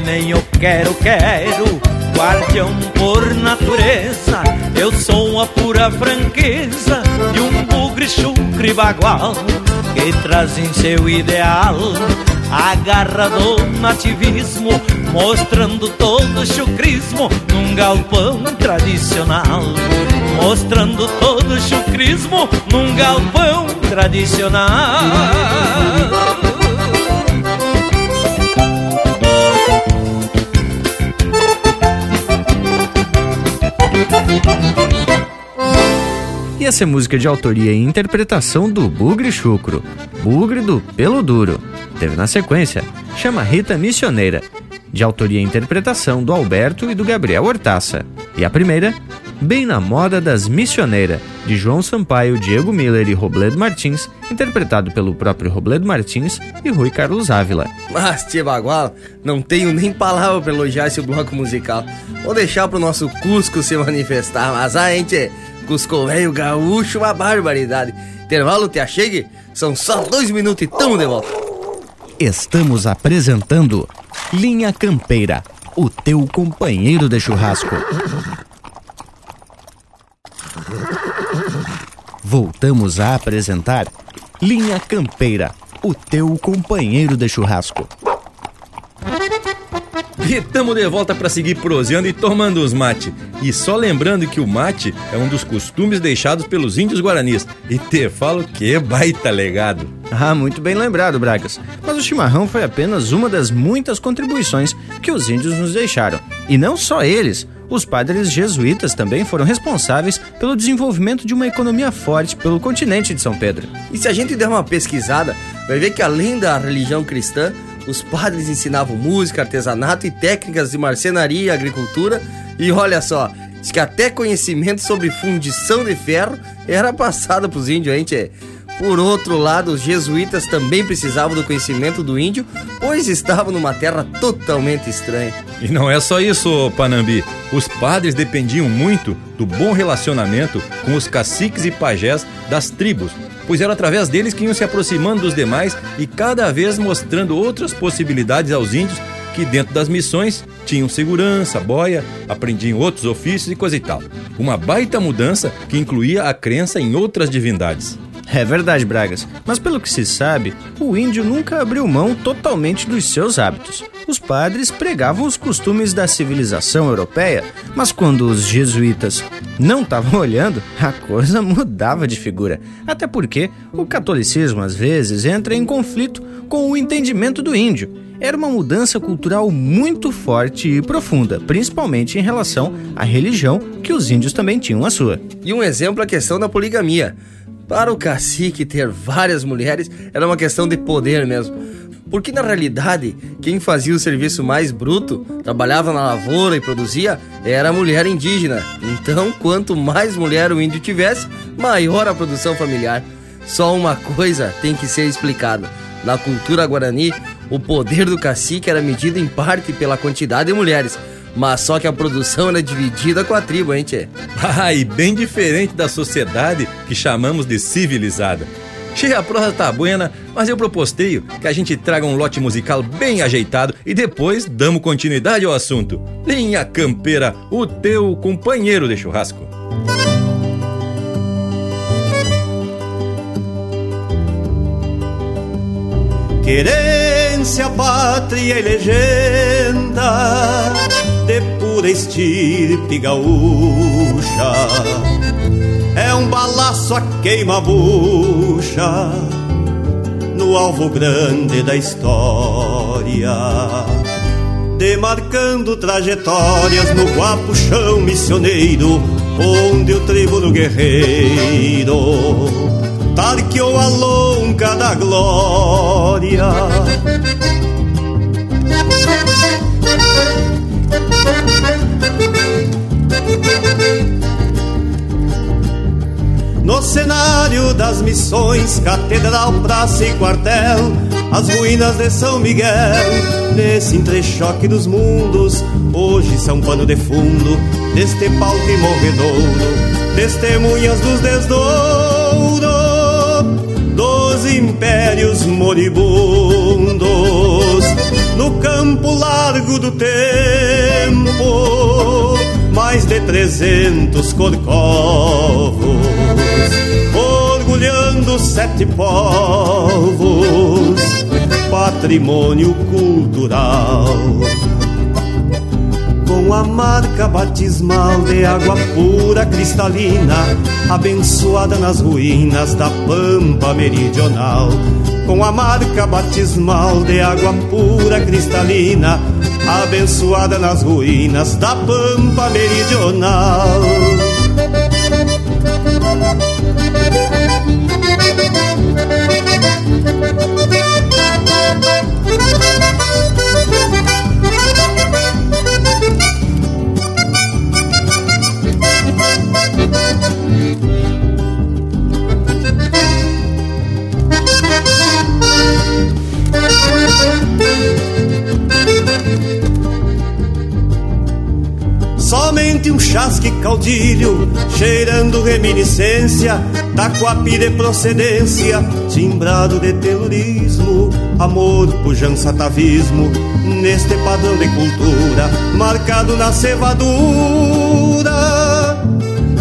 Nem eu quero, quero, guardião por natureza. Eu sou a pura franqueza de um bugre chucre bagual que traz em seu ideal a do nativismo, mostrando todo o chucrismo num galpão tradicional. Mostrando todo o chucrismo num galpão tradicional. E essa é música de autoria e interpretação do Bugre Chucro, Bugre do Pelo Duro. Teve na sequência Chama Rita Missioneira, de autoria e interpretação do Alberto e do Gabriel Hortaça. E a primeira, Bem na Moda das Missioneiras, de João Sampaio, Diego Miller e Robledo Martins, interpretado pelo próprio Robledo Martins e Rui Carlos Ávila. Mas, tia Bagual, não tenho nem palavra para elogiar esse bloco musical. Vou deixar pro nosso Cusco se manifestar, mas a gente, Cusco velho gaúcho, uma barbaridade. Intervalo, te achegue? São só dois minutos e tamo de volta. Estamos apresentando Linha Campeira, o teu companheiro de churrasco. Voltamos a apresentar Linha Campeira, o teu companheiro de churrasco. E estamos de volta para seguir proseando e tomando os mate. E só lembrando que o mate é um dos costumes deixados pelos índios guaranis. E te falo que é baita legado. Ah, muito bem lembrado, Bragas. Mas o chimarrão foi apenas uma das muitas contribuições que os índios nos deixaram. E não só eles. Os padres jesuítas também foram responsáveis pelo desenvolvimento de uma economia forte pelo continente de São Pedro. E se a gente der uma pesquisada, vai ver que além da religião cristã, os padres ensinavam música, artesanato e técnicas de marcenaria e agricultura. E olha só, diz que até conhecimento sobre fundição de ferro era passado para os índios, hein, tchê? Por outro lado, os jesuítas também precisavam do conhecimento do índio, pois estavam numa terra totalmente estranha. E não é só isso, Panambi. Os padres dependiam muito do bom relacionamento com os caciques e pajés das tribos, pois era através deles que iam se aproximando dos demais e cada vez mostrando outras possibilidades aos índios que, dentro das missões, tinham segurança, boia, aprendiam outros ofícios e coisa e tal. Uma baita mudança que incluía a crença em outras divindades. É verdade, Bragas. Mas pelo que se sabe, o índio nunca abriu mão totalmente dos seus hábitos. Os padres pregavam os costumes da civilização europeia, mas quando os jesuítas não estavam (laughs) olhando, a coisa mudava de figura. Até porque o catolicismo às vezes entra em conflito com o entendimento do índio. Era uma mudança cultural muito forte e profunda, principalmente em relação à religião que os índios também tinham a sua. E um exemplo é a questão da poligamia. Para o cacique ter várias mulheres era uma questão de poder mesmo. Porque na realidade, quem fazia o serviço mais bruto, trabalhava na lavoura e produzia, era a mulher indígena. Então, quanto mais mulher o índio tivesse, maior a produção familiar. Só uma coisa tem que ser explicada. Na cultura guarani, o poder do cacique era medido em parte pela quantidade de mulheres, mas só que a produção era dividida com a tribo, hein, tchê? Ah, e bem diferente da sociedade que chamamos de civilizada. Che, a prosa tá buena, mas eu proposteio que a gente traga um lote musical bem ajeitado e depois damos continuidade ao assunto. Linha Campeira, o teu companheiro de churrasco. Querência, pátria e legenda de pura estirpe gaúcha. É um balaço a queima-bucha No alvo grande da história Demarcando trajetórias no guapo chão missioneiro Onde o tribuno guerreiro Tarqueou a longa da glória No cenário das missões, catedral, praça e quartel, as ruínas de São Miguel, nesse entrechoque dos mundos, hoje são pano de fundo deste palco morredouro, testemunhas dos desdouros dos impérios moribundos, no campo largo do tempo, mais de trezentos corcovos orgulhando sete povos, patrimônio cultural. Com a marca batismal de água pura cristalina, abençoada nas ruínas da pampa meridional. Com a marca batismal de água pura cristalina, abençoada nas ruínas da pampa meridional. Somente um chasque caudilho, cheirando reminiscência da coapi de procedência, timbrado de telurismo, amor, pujança, atavismo, neste padrão de cultura, marcado na cevadura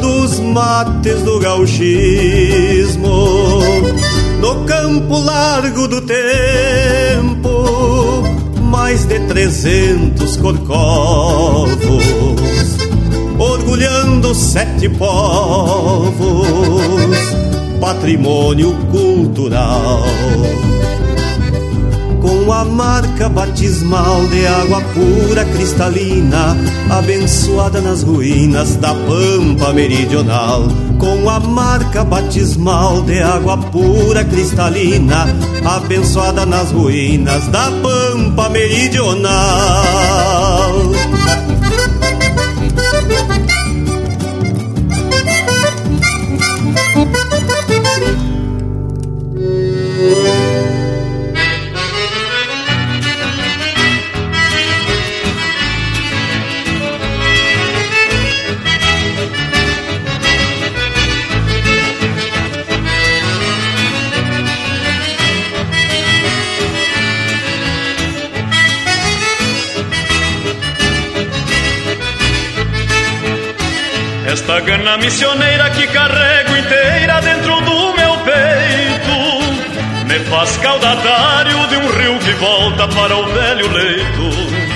dos mates do gauchismo, no campo largo do tempo mais de trezentos corcovos, orgulhando sete povos, patrimônio cultural. Com a marca batismal de água pura cristalina, abençoada nas ruínas da pampa meridional. Com a marca batismal de água pura cristalina, abençoada nas ruínas da pampa meridional. Missioneira que carrego inteira dentro do meu peito. Me faz caudatário de um rio que volta para o velho leito.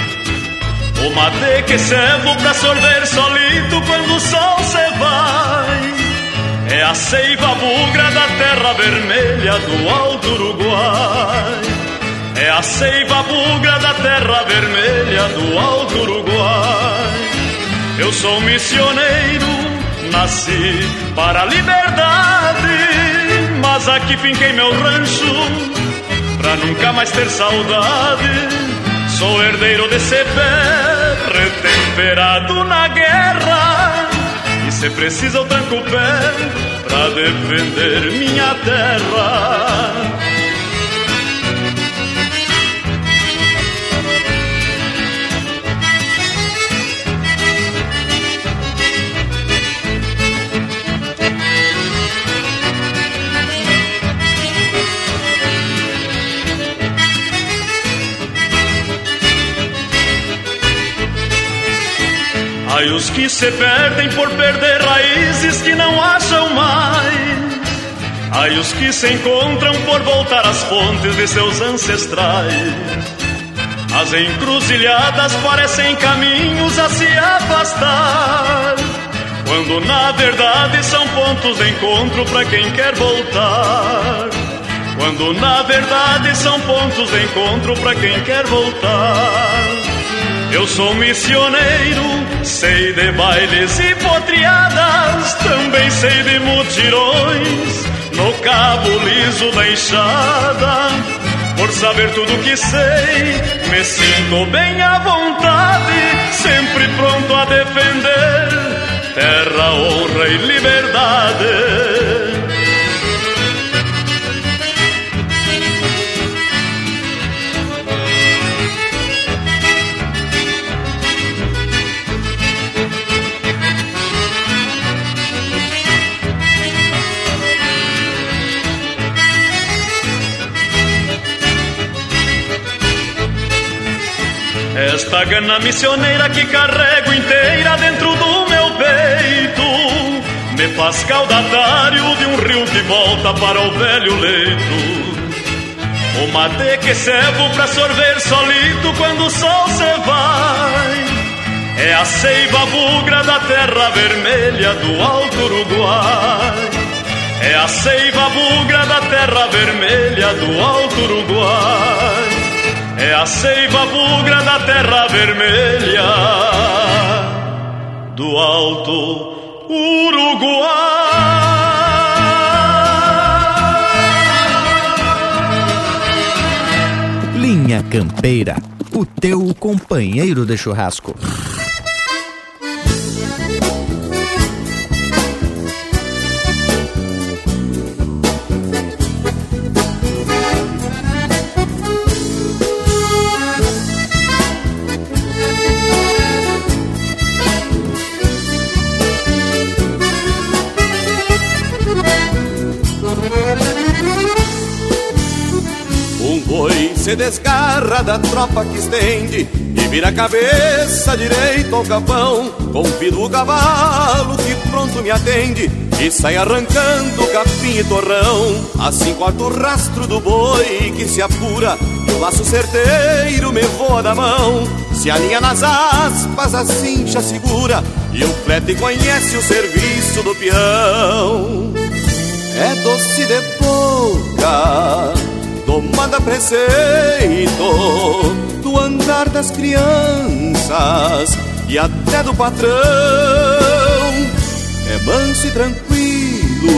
O mate que servo pra sorver solito quando o sol se vai. É a seiva bugra da terra vermelha do alto Uruguai. É a seiva bugra da terra vermelha do alto Uruguai. Eu sou missioneiro, nasci para a liberdade, mas aqui finquei meu rancho pra nunca mais ter saudade. Sou herdeiro desse pé, retemperado na guerra, e se precisa eu tranco o pé pra defender minha terra. Ai, os que se perdem por perder raízes que não acham mais. Ai, os que se encontram por voltar às fontes de seus ancestrais. As encruzilhadas parecem caminhos a se afastar. Quando na verdade são pontos de encontro para quem quer voltar. Quando na verdade são pontos de encontro para quem quer voltar. Eu sou missioneiro, sei de bailes e potriadas, também sei de mutirões no cabo liso da enxada. Por saber tudo que sei, me sinto bem à vontade, sempre pronto a defender terra, honra e liberdade. Esta gana missioneira que carrego inteira dentro do meu peito. Me faz caudatário de um rio que volta para o velho leito. O mate que servo pra sorver solito quando o sol se vai. É a seiva bugra da terra vermelha do alto Uruguai. É a seiva bugra da terra vermelha do alto Uruguai é a seiva bugra da terra vermelha do alto Uruguai. Linha Campeira, o teu companheiro de churrasco. Desgarra da tropa que estende e vira a cabeça direito ao capão. Convido o cavalo que pronto me atende e sai arrancando capim e torrão. Assim corta o rastro do boi que se apura e o laço certeiro me voa da mão. Se alinha nas aspas, a cincha segura e o flete conhece o serviço do peão. É doce de boca tomada preceito do andar das crianças e até do patrão. É manso e tranquilo,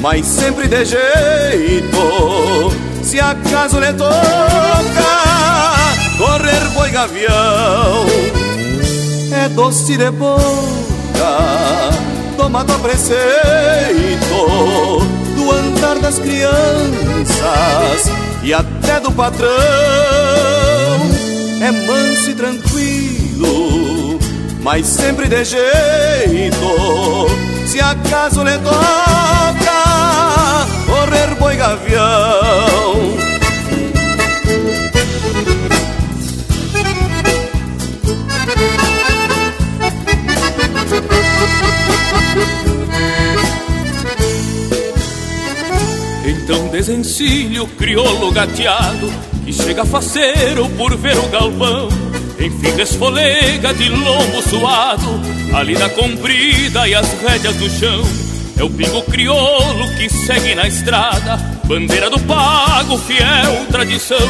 mas sempre de jeito. Se acaso lhe toca correr boi gavião, é doce de boca, tomado a preceito do andar das crianças e até do patrão. É manso e tranquilo, mas sempre de jeito. Se acaso lhe toca correr boi gavião. Desencilho crioulo gateado que chega faceiro por ver o galpão. Enfim desfolega de lombo suado, a lida comprida e as rédeas do chão. É o pingo crioulo que segue na estrada, bandeira do pago, fiel tradição.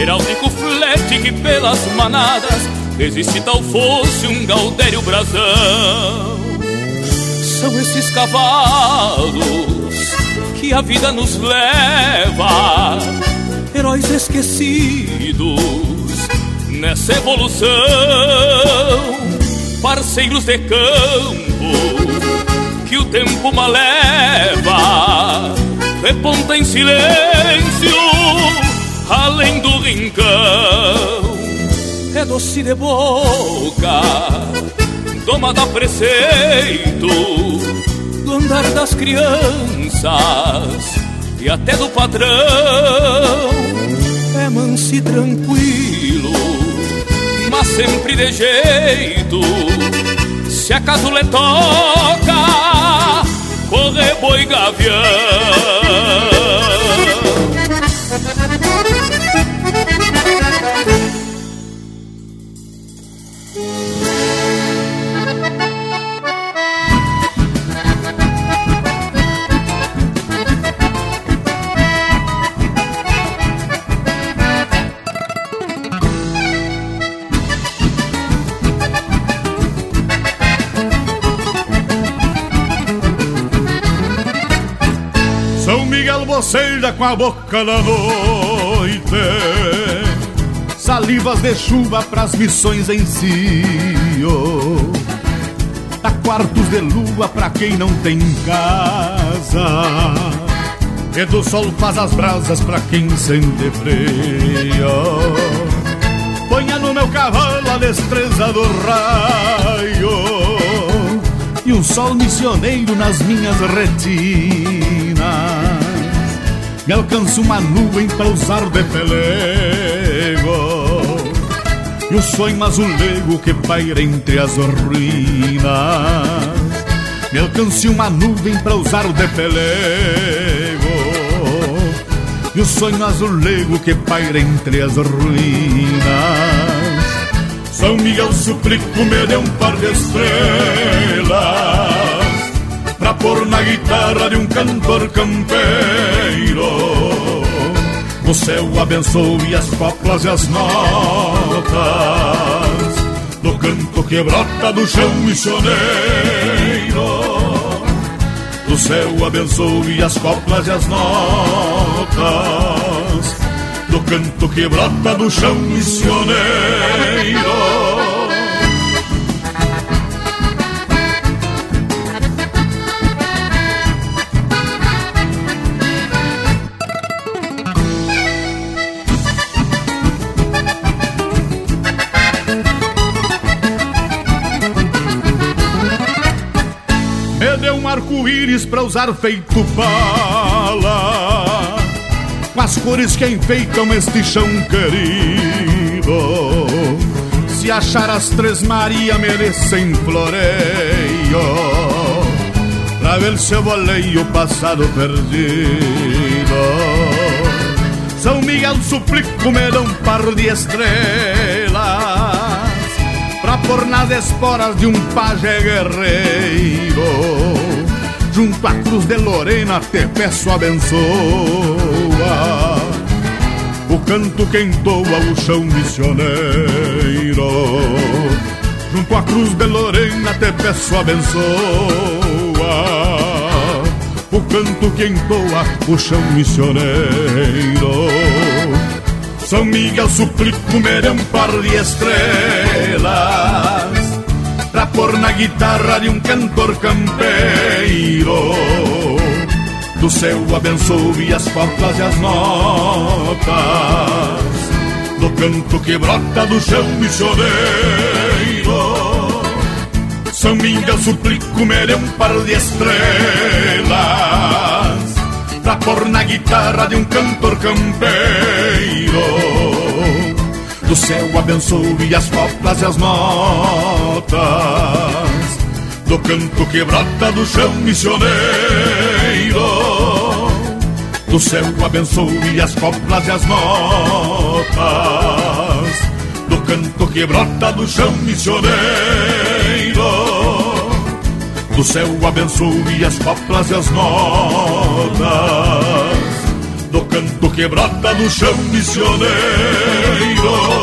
Heráldico flete que pelas manadas resiste tal fosse um gaudério brasão. São esses cavalos que a vida nos leva, heróis esquecidos nessa evolução, parceiros de campo que o tempo maleva, reponta em silêncio além do rincão. É doce de boca, domada a preceito do andar das crianças e até do patrão. É manso e tranquilo, mas sempre de jeito. Se acaso lhe toca, corre boi gavião. Boceira com a boca da noite. Salivas de chuva pras missões em Cio Dá quartos de lua pra quem não tem casa. E do sol faz as brasas pra quem sente frio. Ponha no meu cavalo a destreza do raio. E um sol missioneiro nas minhas retinas. Me alcança uma nuvem para usar de pelego e o sonho azulego que paira entre as ruínas. Me alcance uma nuvem para usar de pelego e o sonho azulego que paira entre as ruínas. São Miguel suplico me dê um par de estrelas Pra pôr na guitarra de um cantor campeiro O céu abençoe as coplas e as notas Do canto que brota do chão missioneiro O céu abençoe as coplas e as notas do canto que brota do chão missioneiro. Arco-íris pra usar feito bala com as cores que enfeitam este chão querido. Se achar as três Maria merecem floreio, pra ver se eu volei o passado perdido. São Miguel suplico me dá um par de estrelas, pra pôr nas esporas de um paje guerreiro junto à cruz de Lorena te peço abençoa o canto que entoa o chão missioneiro. Junto à cruz de Lorena te peço abençoa o canto que entoa o chão missioneiro. São Miguel suplico me dê um par de estrelas pôr na guitarra de um cantor campeiro. Do céu abençoe as coplas e as notas, do canto que brota do chão missioneiro. São Miguel suplico me dê um par de estrelas, pra pôr na guitarra de um cantor campeiro do céu abençoe as coplas e as notas do canto que brota do chão missioneiro. do céu abençoe as coplas e as notas do canto que brota do chão missioneiro. Do céu abençoe as coplas e as notas do canto que brota do chão missioneiro.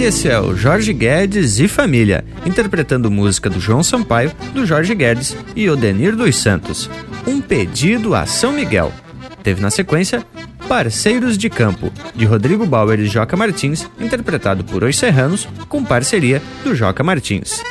E esse é o Jorge Guedes e Família, interpretando música do João Sampaio, do Jorge Guedes e Odenir dos Santos. Um pedido a São Miguel. Teve na sequência Parceiros de Campo, de Rodrigo Bauer e Joca Martins, interpretado por Os Serranos, com parceria do Joca Martins.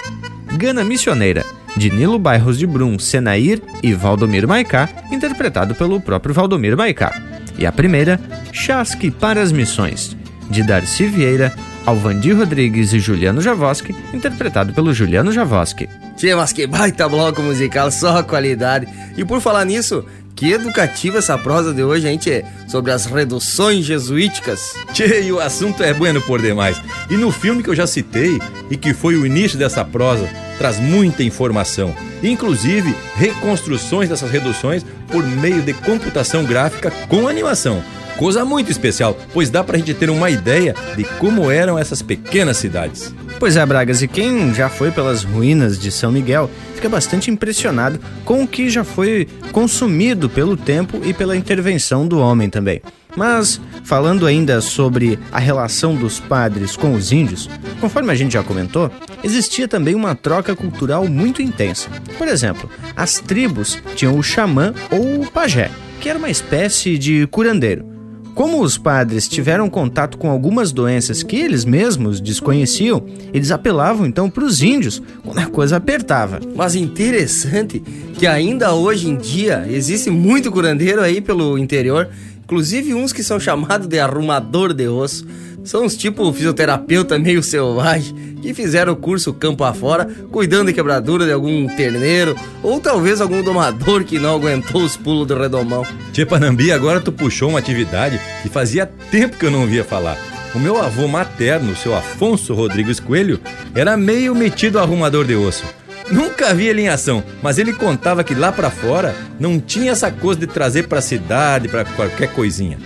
Gana Missioneira, de Nilo Bairros de Brum, Senair e Valdomiro Maicá, interpretado pelo próprio Valdomiro Maicá. E a primeira, Chasque para as Missões, de Darcy Vieira, Alvandir Rodrigues e Juliano Javoski, interpretado pelo Juliano Javoski. Tchê, mas que baita bloco musical, só qualidade. E por falar nisso, que educativa essa prosa de hoje, hein, tchê? Sobre as reduções jesuíticas. Tchê, e o assunto é bueno por demais. E no filme que eu já citei, e que foi o início dessa prosa, traz muita informação. Inclusive, reconstruções dessas reduções por meio de computação gráfica com animação. Coisa muito especial, pois dá pra gente ter uma ideia de como eram essas pequenas cidades. Pois é, Bragas, e quem já foi pelas ruínas de São Miguel fica bastante impressionado com o que já foi consumido pelo tempo e pela intervenção do homem também. Mas, falando ainda sobre a relação dos padres com os índios, conforme a gente já comentou, existia também uma troca cultural muito intensa. Por exemplo, as tribos tinham o xamã ou o pajé, que era uma espécie de curandeiro. Como os padres tiveram contato com algumas doenças que eles mesmos desconheciam, eles apelavam então para os índios quando a coisa apertava. Mas interessante que ainda hoje em dia existe muito curandeiro aí pelo interior, inclusive uns que são chamados de arrumador de osso. São uns tipo fisioterapeuta meio selvagem que fizeram o curso campo afora, cuidando de quebradura de algum terneiro, ou talvez algum domador que não aguentou os pulos do redomão. Tchê Panambi, agora tu puxou uma atividade que fazia tempo que eu não ouvia falar. O meu avô materno, o seu Afonso Rodrigues Coelho, era meio metido arrumador de osso. Nunca vi ele em ação, mas ele contava que lá para fora não tinha essa coisa de trazer para a cidade, para qualquer coisinha.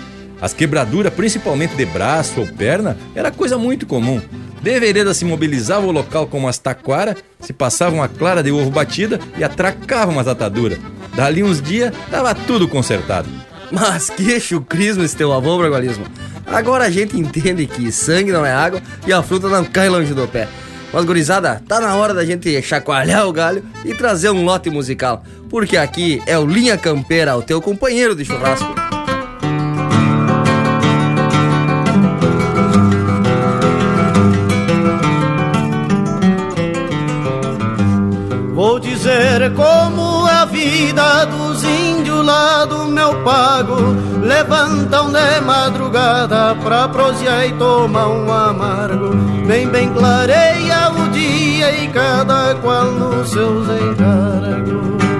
As quebraduras, principalmente de braço ou perna, era coisa muito comum. De vereda se mobilizava o local com umas taquara, se passava uma clara de ovo batida e atracava umas ataduras. Dali uns dias, tava tudo consertado. Mas que chucrismo esse teu avô, Bragualismo. Agora a gente entende que sangue não é água e a fruta não cai longe do pé. Mas, gurizada, tá na hora da gente chacoalhar o galho e trazer um lote musical. Porque aqui é o Linha Campeira, o teu companheiro de churrasco. Dizer como é a vida dos índios lá do meu pago. Levantam de madrugada pra prosear e tomar um amargo. Bem, bem clareia o dia e cada qual nos seus encargos.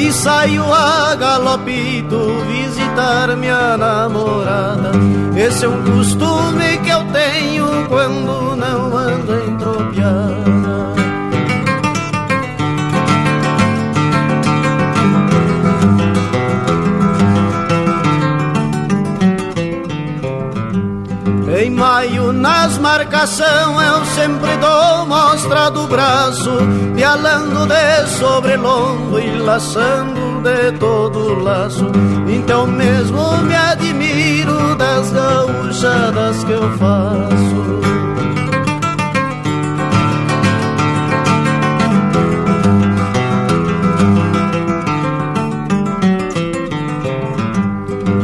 E saio a galopito visitar minha namorada. Esse é um costume que eu tenho quando não ando entropiada. Marcação eu sempre dou mostra do braço Pialando de sobrelombo e laçando de todo laço. Então mesmo me admiro das gaúchadas que eu faço.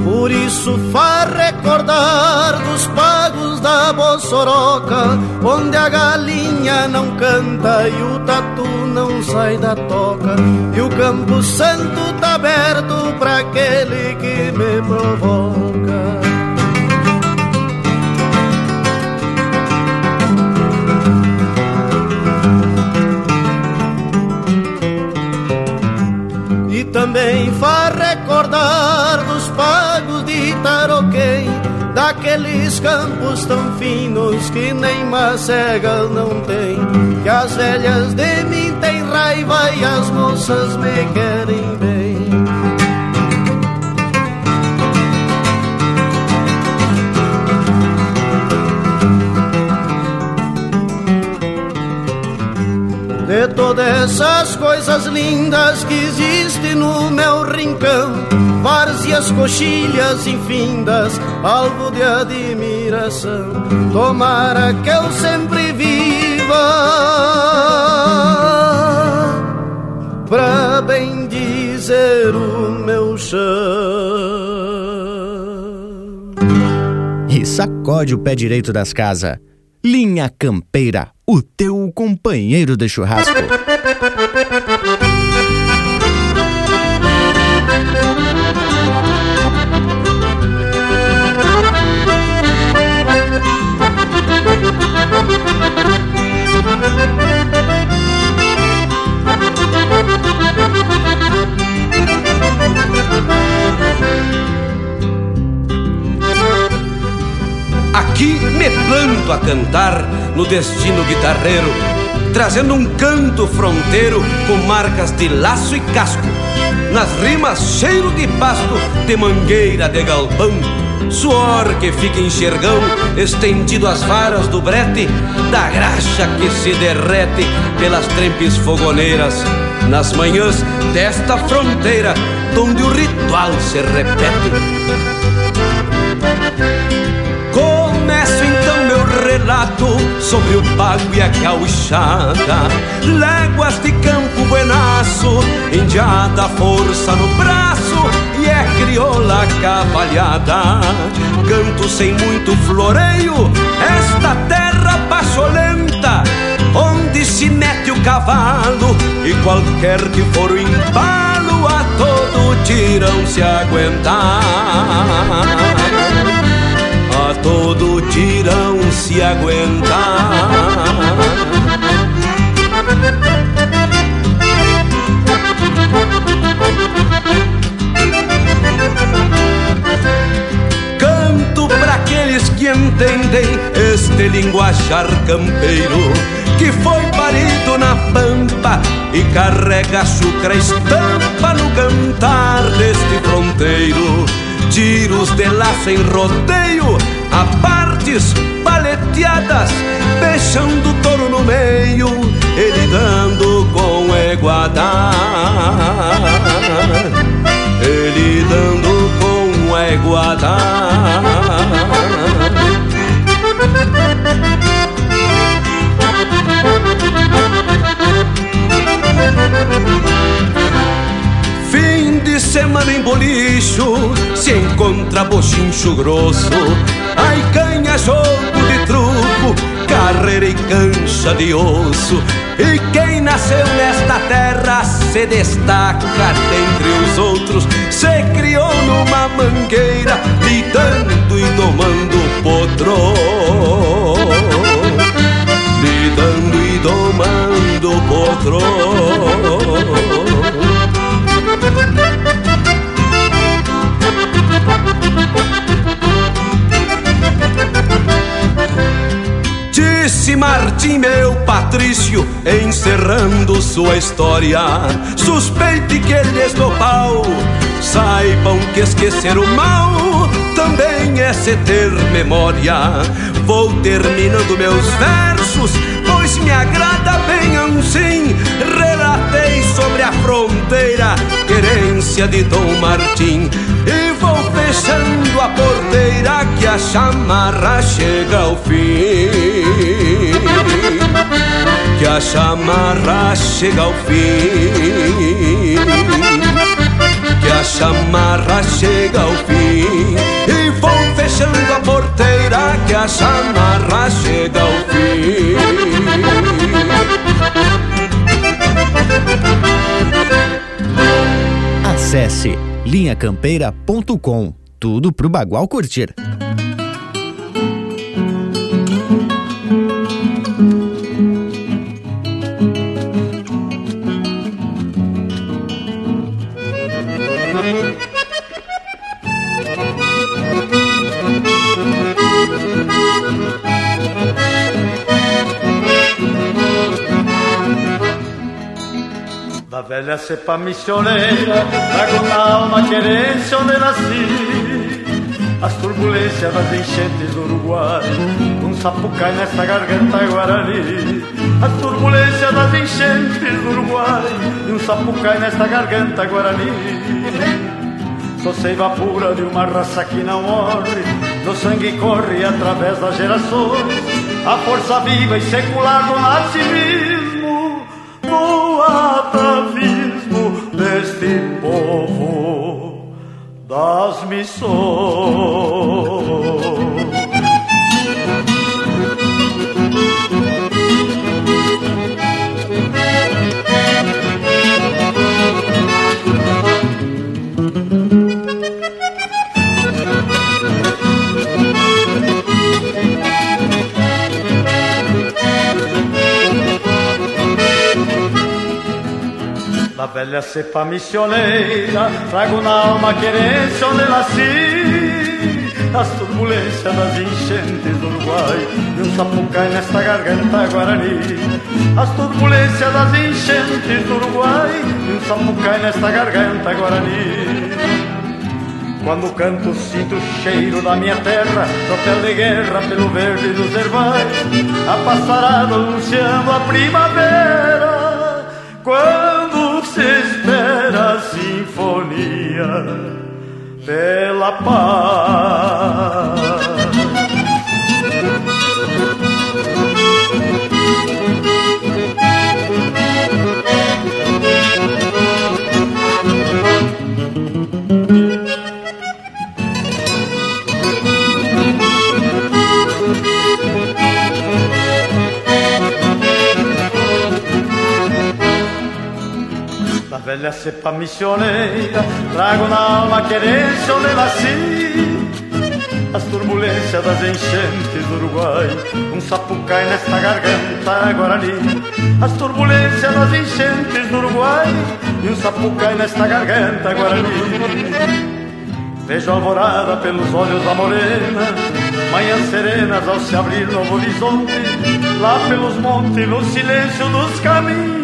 Por isso faz recordar Bossoroca, onde a galinha não canta e o tatu não sai da toca. E o Campo Santo tá aberto pra aquele que me provoca. E também faz recordar nestes campos tão finos que nem macega não tem. Que as velhas de mim têm raiva e as moças me querem bem. De todas essas coisas lindas que existem no meu rincão, várzeas coxilhas infindas, alvo de admiração. Tomara que eu sempre viva pra bem dizer o meu chão. E sacode o pé direito das casas. Linha Campeira, o teu companheiro de churrasco. Aqui me planto a cantar no destino guitarreiro, trazendo um canto fronteiro com marcas de laço e casco. Nas rimas, cheiro de pasto, de mangueira de galpão, suor que fica enxergão, estendido às varas do brete, da graxa que se derrete pelas trempes fogoneiras, nas manhãs desta fronteira, onde o ritual se repete. Começo então meu relato sobre o pago e a gauchada. Léguas de campo buenaço, indiada força no braço E é crioula cavalhada. Canto sem muito floreio, esta terra pacholenta Onde se mete o cavalo e qualquer que for o embalo A todo tirão se aguentar todo tirão se aguentar. Canto para aqueles que entendem este linguajar campeiro que foi parido na pampa e carrega açúcar estampa no cantar deste fronteiro tiros de laço em rodeio, a partes paleteadas, fechando o touro no meio, ele dando com eguada. Ele dando com eguada. Em Se encontra bochincho grosso. Ai canha jogo de truco Carreira e cancha de osso. E quem nasceu nesta terra Se destaca dentre os outros. Se criou numa mangueira Lidando e domando potro. Lidando e domando potro Disse Martim, meu Patrício, encerrando sua história. Suspeite que lhes do pau, saibam que esquecer o mal também é se ter memória. Vou terminando meus versos, pois me agrada bem assim. Relatei sobre a fronteira, querência de Dom Martim. E vou fechando a porteira que a chamarra chega ao fim. Que a chamarra chega ao fim. Que a chamarra chega ao fim. E vou fechando a porteira que a chamarra chega ao fim. Acesse linhacampeira.com. Tudo pro Bagual curtir. Cepa missioneira, trago na alma querência onde nasci. As turbulências das enchentes do Uruguai, um sapucai nesta garganta guarani. As turbulências das enchentes do Uruguai, um sapucai nesta garganta guarani. Sou seiva pura de uma raça que não morre, no sangue corre através das gerações, a força viva e secular do nativismo, missões. Velha cepa missioneira, trago na alma a querência onde nasci. As turbulências das enchentes do Uruguai, e um sapucai nesta garganta guarani. As turbulências das enchentes do Uruguai, e um sapucai nesta garganta guarani. Quando canto sinto o cheiro da minha terra Tropel de guerra pelo verde dos herbais A passarada anunciando a primavera se espera a sinfonia pela paz velha cepa missioneira, trago na alma a querência onde nasci. As turbulências das enchentes do Uruguai, um sapucai nesta garganta guarani. As turbulências das enchentes do Uruguai, e um sapucai nesta garganta guarani. Vejo alvorada pelos olhos da morena, manhãs serenas ao se abrir novo horizonte, lá pelos montes, no silêncio dos caminhos,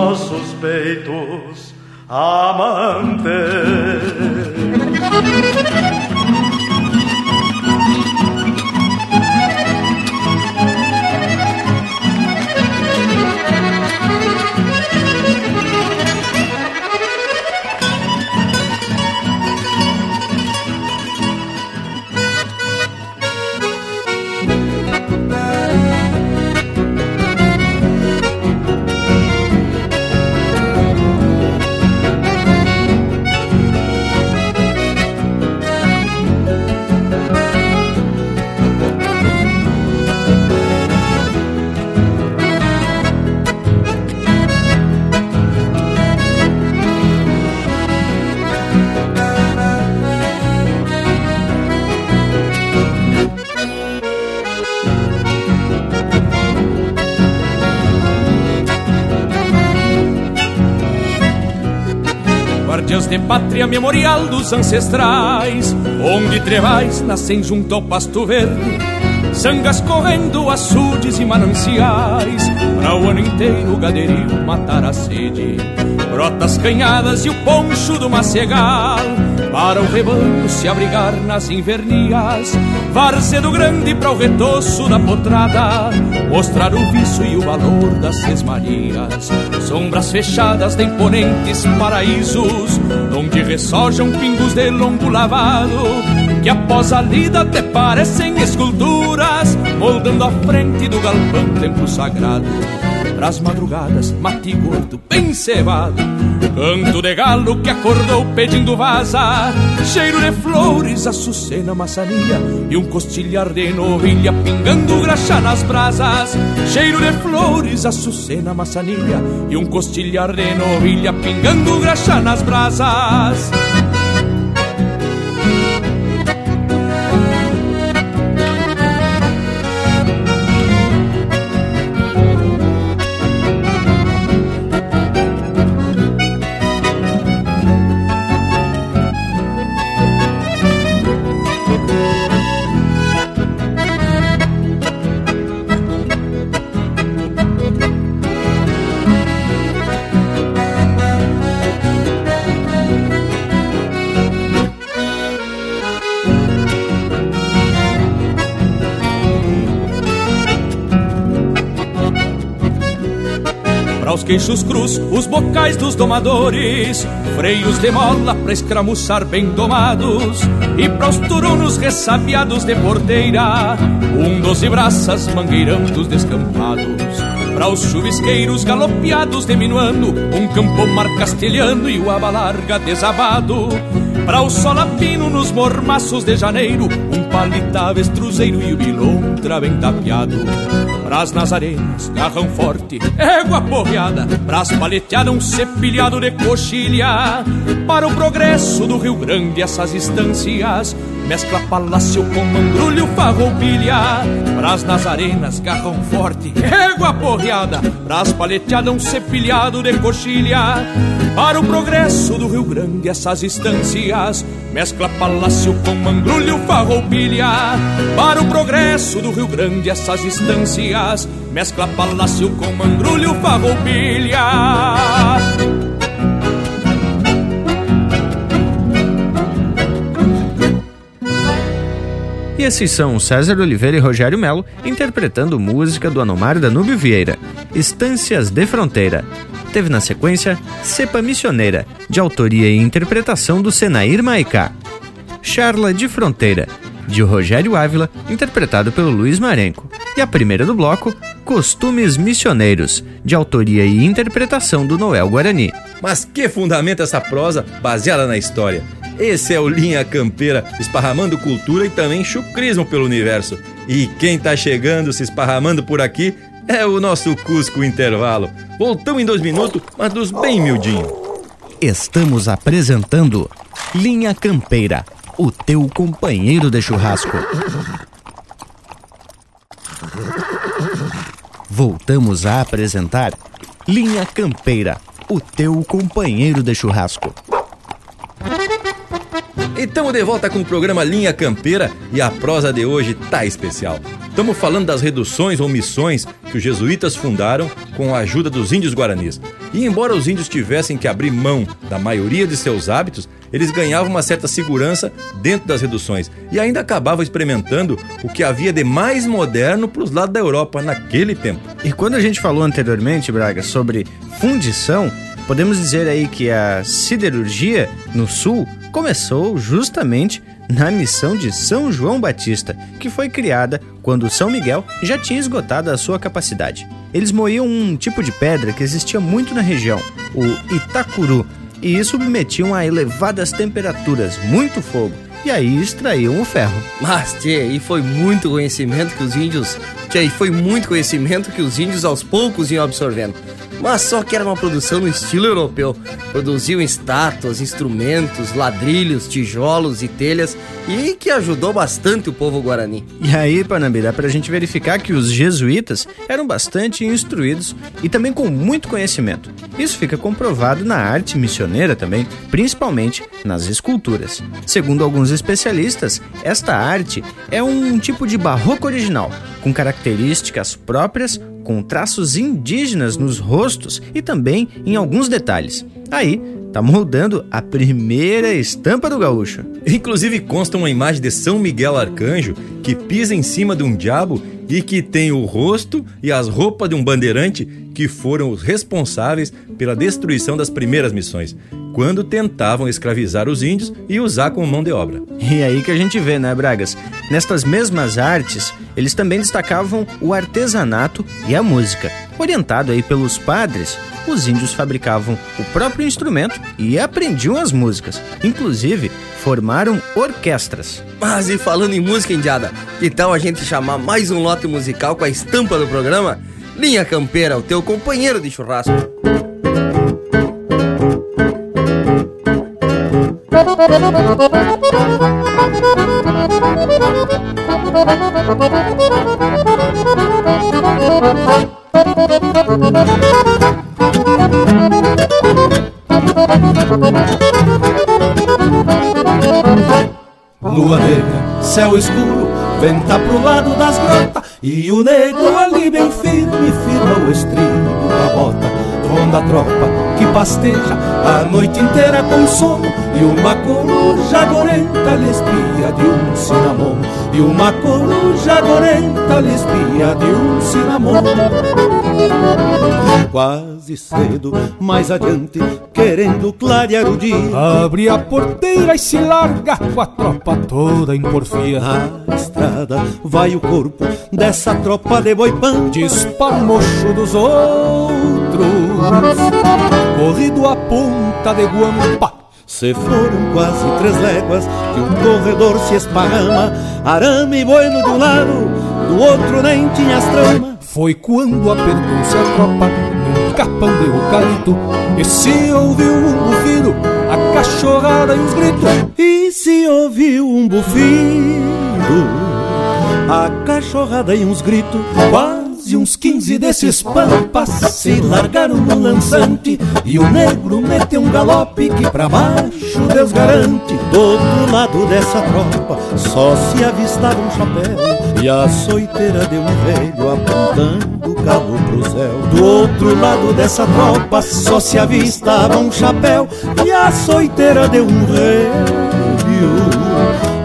nossos peitos amantes. Guardiãs pátria memorial dos ancestrais, onde trevais nascem junto ao pasto verde, sangas correndo, açudes e mananciais, para o ano inteiro o gaderio matar a sede. Brotas canhadas e o poncho do macegal, para o rebanho se abrigar nas invernias, Varzedo grande para o retoço da potrada, mostrar o vício e o valor das sesmarias. Sombras fechadas de imponentes paraísos, ressojam pingos de longo lavado, que após a lida até parecem esculturas, moldando a frente do galpão templo sagrado. Pras madrugadas, mate gordo, bem cevado, canto de galo que acordou pedindo vaza, cheiro de flores, açucena, maçania e um costilhar de novilha pingando graxa nas brasas. Cheiro de flores, açucena, maçania e um costilhar de novilha pingando graxa nas brasas. Queixos cruz, os bocais dos domadores, freios de mola pra escramuçar bem domados, e para os turunos ressabiados de porteira, um doze braças mangueirando descampados. Para os chuvisqueiros galopeados diminuando, um campomar castelhano e o abalarga desabado. Para o solapino nos mormaços de janeiro, um palita avestruzeiro e o bilontra bem tapeado. Pras nazarenas, garrão forte, égua porreada, pras paleteadas um cepilhado de coxilha. Para o progresso do Rio Grande, essas instâncias, mescla palácio com mandrulho, farroupilha. Pras nazarenas, garrão forte, égua porreada, pras paleteadas um cepilhado de coxilha. Para o progresso do Rio Grande, essas instâncias, mescla palácio com mangrulho, farroupilha. Para o progresso do Rio Grande, essas instâncias, mescla palácio com mangrulho, farroupilha. E esses são César Oliveira e Rogério Melo interpretando música do Anomário Danúbio Vieira, Estâncias de Fronteira. Teve na sequência Cepa Missioneira, de autoria e interpretação do Senair Maicá. Charla de Fronteira, de Rogério Ávila, interpretado pelo Luiz Marenco. E a primeira do bloco, Costumes Missioneiros, de autoria e interpretação do Noel Guarani. Mas que fundamenta essa prosa baseada na história? Esse é o Linha Campeira, esparramando cultura e também chucrismo pelo universo. E quem tá chegando, se esparramando por aqui, é o nosso Cusco Intervalo. Voltamos em dois minutos, mas dos bem miudinho. Estamos apresentando Linha Campeira, o teu companheiro de churrasco. Voltamos a apresentar Linha Campeira, o teu companheiro de churrasco. E estamos de volta com o programa Linha Campeira e a prosa de hoje tá especial. Estamos falando das reduções ou missões que os jesuítas fundaram com a ajuda dos índios guaranis. E embora os índios tivessem que abrir mão da maioria de seus hábitos, eles ganhavam uma certa segurança dentro das reduções e ainda acabavam experimentando o que havia de mais moderno para os lados da Europa naquele tempo. E quando a gente falou anteriormente, Braga, sobre fundição, podemos dizer aí que a siderurgia no sul começou justamente na missão de São João Batista, que foi criada quando São Miguel já tinha esgotado a sua capacidade. Eles moíam um tipo de pedra que existia muito na região, o Itacuru, e submetiam a elevadas temperaturas, muito fogo, e aí extraíam o ferro. Mas, tchê, aí foi muito conhecimento que os índios. Tchê, aí foi muito conhecimento que os índios aos poucos iam absorvendo. Mas só que era uma produção no estilo europeu. Produziam estátuas, instrumentos, ladrilhos, tijolos e telhas e que ajudou bastante o povo guarani. E aí, Panambi, dá pra gente verificar que os jesuítas eram bastante instruídos e também com muito conhecimento. Isso fica comprovado na arte missioneira também, principalmente nas esculturas. Segundo alguns especialistas, esta arte é um tipo de barroco original, com características próprias, com traços indígenas nos rostos e também em alguns detalhes. Aí, tá moldando a primeira estampa do gaúcho. Inclusive consta uma imagem de São Miguel Arcanjo que pisa em cima de um diabo e que tem o rosto e as roupas de um bandeirante que foram os responsáveis pela destruição das primeiras missões, quando tentavam escravizar os índios e usar como mão de obra. E aí que a gente vê, né, Bragas? Nestas mesmas artes, eles também destacavam o artesanato e a música. Orientado aí pelos padres, os índios fabricavam o próprio instrumento e aprendiam as músicas. Inclusive, formaram orquestras. Mas e falando em música indiada, que tal a gente chamar mais um lote musical com a estampa do programa? Linha Campeira, o teu companheiro de churrasco. Lua negra, céu escuro, venta pro lado das grotas E o negro ali bem firme, firma o estribo da bota Ronda a tropa que pasteja a noite inteira com sono. E uma coruja gorenta lhe espia de um cinamomo E E uma coruja gorenta lhe espia de um cinamomo Cedo, mais adiante, querendo clarear o dia. Abre a porteira e se larga com a tropa toda em porfia. Na estrada vai o corpo dessa tropa de boipã Dispara o mocho dos outros Corrido a ponta de guampa. Se foram quase três léguas que um corredor se esparrama, arame e bueno de um lado, do outro nem tinha as tramas. Foi quando apertou-se a tropa num capão de eucalipto e se ouviu um bufido, a cachorrada e os gritos. E se ouviu um bufido, a cachorrada e uns gritos. Quase uns quinze desses pampas se largaram no lançante E o negro meteu um galope que pra baixo Deus garante Do outro lado dessa tropa só se avistava um chapéu E a soiteira de um velho apontando o cabo pro céu. Do outro lado dessa tropa só se avistava um chapéu. E a soiteira de um velho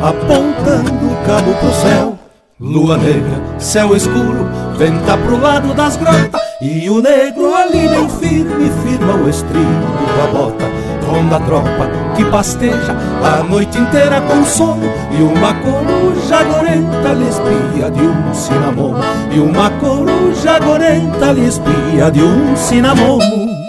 apontando o cabo pro céu. Lua negra, céu escuro, venta pro lado das grotas. E o negro ali bem firme firma o estribo com a bota Ronda a tropa que pasteja a noite inteira com sono E uma coruja gorenta lhe espia de um cinamomo E uma coruja gorenta lhe espia de um cinamomo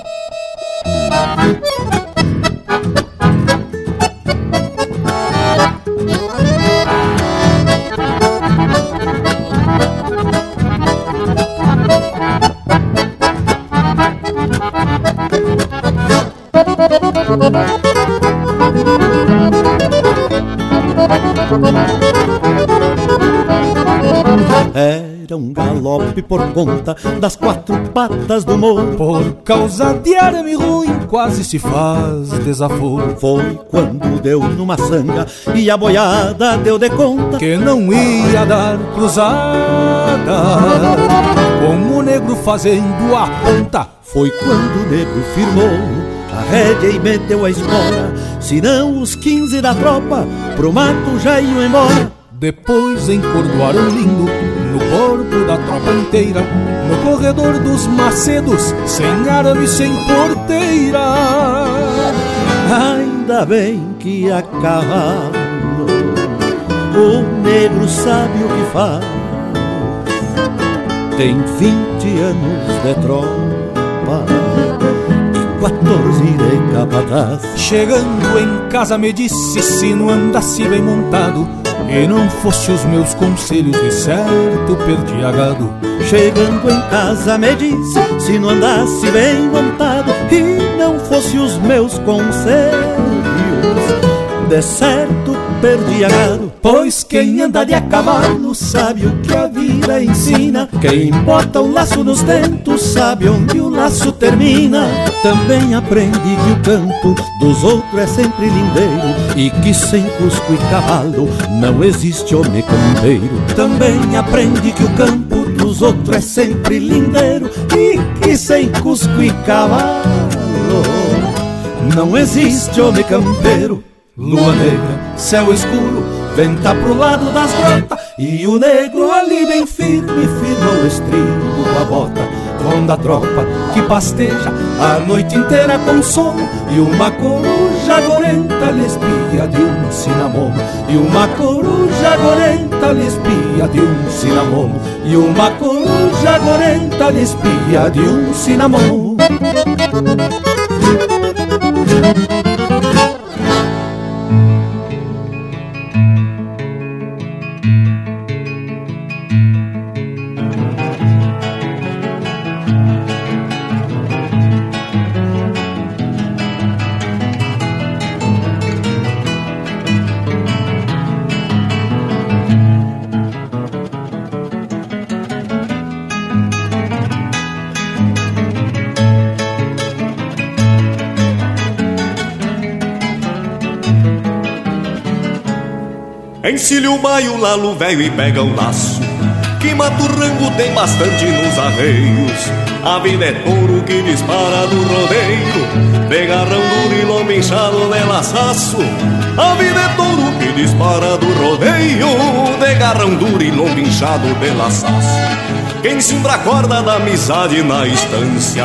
por conta das quatro patas do morro. Por causa de arame ruim quase se faz desaforo. Foi quando deu numa sanga e a boiada deu de conta Que não ia dar cruzada. Com o negro fazendo a ponta Foi quando o negro firmou a rédea e meteu a espora Senão os quinze da tropa pro mato já iam embora. Depois encordoaram lindo corpo da tropa inteira No corredor dos macedos, sem arame, sem porteira. Ainda bem que a cavalo O negro sabe o que faz. Tem vinte anos de tropa 14 de capataz. Chegando em casa me disse se não andasse bem montado E não fosse os meus conselhos de certo perdia gado Chegando em casa me disse se não andasse bem montado E não fosse os meus conselhos de certo perdia gado Pois quem anda de a cavalo sabe o que a vida ensina. Quem bota o laço nos dentos sabe onde o laço termina. Também aprende que o campo dos outros é sempre lindeiro E que sem cusco e cavalo não existe homem campeiro. Também aprende que o campo dos outros é sempre lindeiro E que sem cusco e cavalo não existe homem campeiro Lua negra, céu escuro, venta pro lado das grotas E o negro ali bem firme, firma o estribo com a bota Ronda a tropa que pasteja. A noite inteira com sono E uma coruja gorenta lhe espia de um cinamomo. E uma coruja gorenta lhe espia de um cinamomo. E uma coruja gorenta lhe espia de um cinamomo Encilha o baio, lalo velho e pega o laço que mata o rango tem bastante nos arreios. A vida é touro que dispara do rodeio, de garrão duro e lombo inchado de laçaço. A vida é touro que dispara do rodeio, de garrão duro e lombo inchado de laçaço. Quem simbra a corda da amizade na estância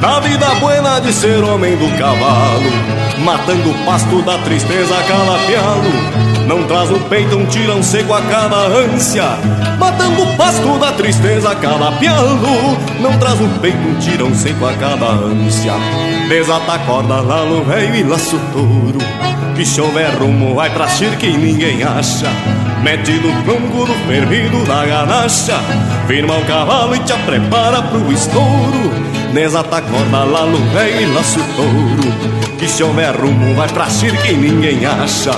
Da vida buena de ser homem do cavalo Matando o pasto da tristeza calapialo Não traz no peito um tirão seco a cada ânsia. Matando o pasto da tristeza calapialo Não traz no peito um tirão seco a cada ânsia. Desata a corda lá no velho e laço touro Que se houver rumo vai pra cirque e ninguém acha. Mete no tronco do fervido da ganacha. Firma o cavalo e te prepara pro estouro. Desata a corda lá no velho e laço touro Que se houver rumo vai pra cirque e ninguém acha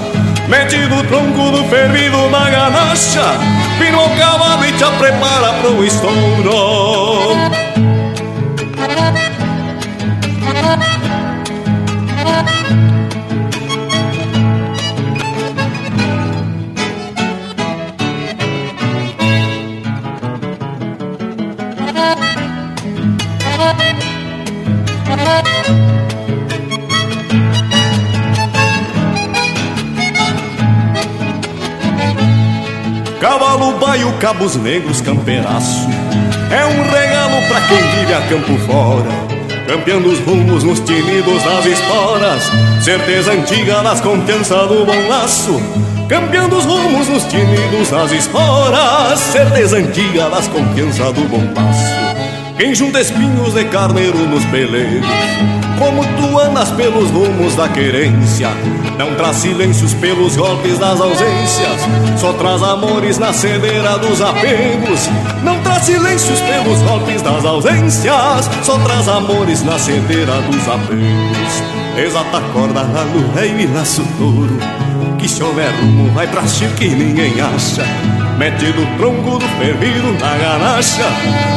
Mete no tronco do fervido da ganacha Firma o cavalo e te prepara pro estouro cabos negros, campeiraço. É um regalo pra quem vive a campo fora Campeando os rumos nos tinidos das esporas. Certeza antiga nas confiança do bom laço Campeando os rumos nos tinidos das esporas. Certeza antiga nas confiança do bom laço Quem junta espinhos de carneiro nos peleiros como tu andas pelos rumos da querência Não traz silêncios pelos golpes das ausências Só traz amores na cedeira dos apegos Não traz silêncios pelos golpes das ausências Só traz amores na cedeira dos apegos. Exata corda no rei e laço touro Que se houver rumo vai pra que ninguém acha Mete do tronco do fervido na ganacha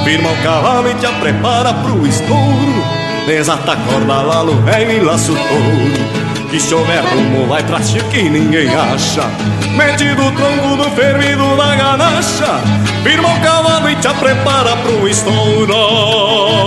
Firma o cavalo e te prepara pro estouro. Desata a corda lá no velho e laço touro Que se houver rumo vai pra que ninguém acha. Mete do tronco do fervido na ganacha Firma o cavalo e te prepara pro estouro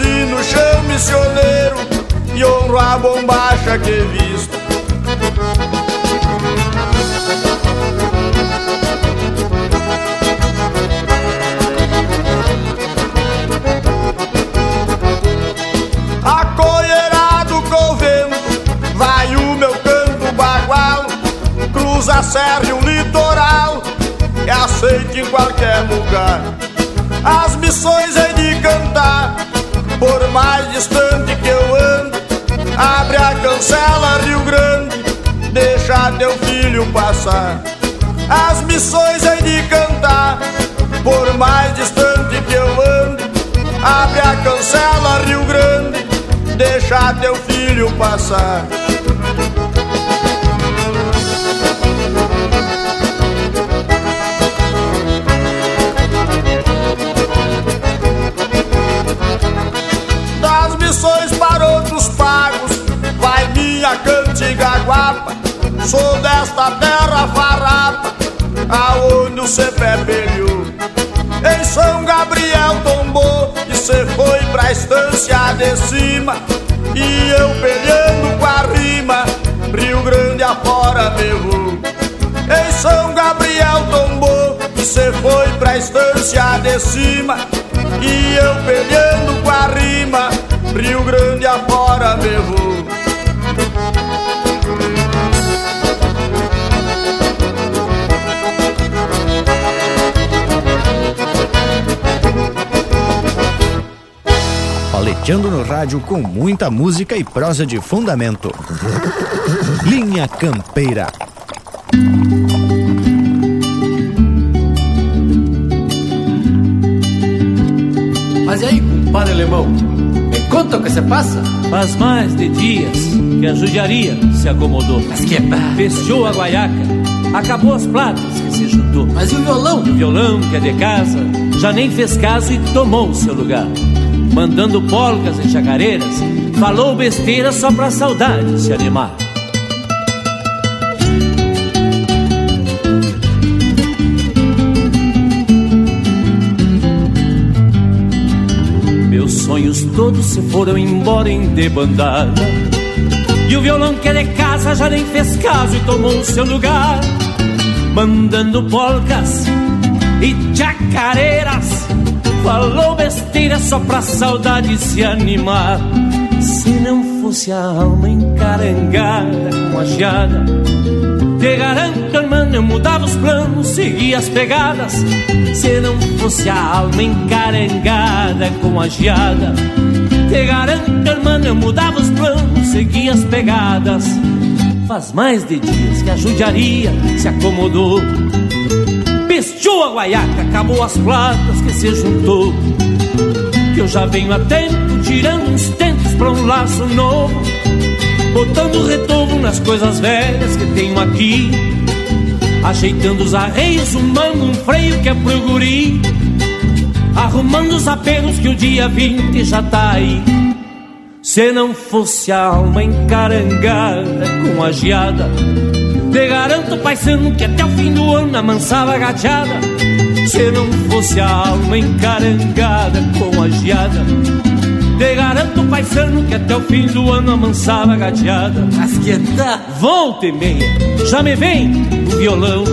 Nasci no chão missioneiro e honro a bombacha que visto. Acoerado com o vento, vai o meu canto bagual, cruza a o litoral, é aceito em qualquer lugar. As missões passar. As missões hei de cantar, por mais distante que eu ande. Abre a cancela, Rio Grande, deixa teu filho passar. Das missões para outros pagos, vai minha cantiga guapa. Desta terra farrapa, aonde o cepé peleou. Em São Gabriel tombou e cê foi pra estância de cima. E eu peleando com a rima, Rio Grande afora me. Em São Gabriel tombou e cê foi pra estância de cima. E eu peleando com a rima, Rio Grande afora me. Paleteando no rádio com muita música e prosa de fundamento. Linha Campeira. Mas e aí, compadre alemão? Me conta o que se passa? Faz mais de dias que a judiaria se acomodou. Mas que barra. Fechou a guaiaca, acabou as platas que se juntou. Mas e o violão? E o violão, que é de casa, já nem fez caso e tomou o seu lugar. Mandando polcas e chacareiras, falou besteira só pra saudade se animar. Meus sonhos todos se foram embora em debandada. E o violão que é de casa já nem fez caso e tomou o seu lugar. Mandando polcas e chacareiras. Falou besteira só pra saudade se animar. Se não fosse a alma encarangada com a geada, te garanto, irmão, eu mudava os planos, seguia as pegadas. Se não fosse a alma encarangada com a geada, te garanto, irmão, eu mudava os planos, seguia as pegadas. Faz mais de dias que a judiaria se acomodou. Pestou a guaiaca, acabou as platas que se juntou. Que eu já venho a tempo, tirando uns tentos pra um laço novo. Botando retorno nas coisas velhas que tenho aqui. Ajeitando os arreios, um mango, um freio que é pro guri. Arrumando os apelos que o dia 20 já tá aí. Se não fosse a alma encarangada com a geada, te garanto, paisano, que até o fim do ano amansava a gateada. Se não fosse a alma encarangada com a geada, te garanto, paisano, que até o fim do ano amansava a gateada. Mas que tá? Volta e meia, já me vem o violão.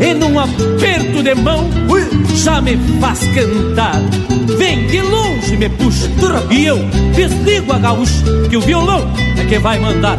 E num aperto de mão, já me faz cantar. Vem de longe, me puxa, e eu desligo a gaúcha, que o violão é que vai mandar.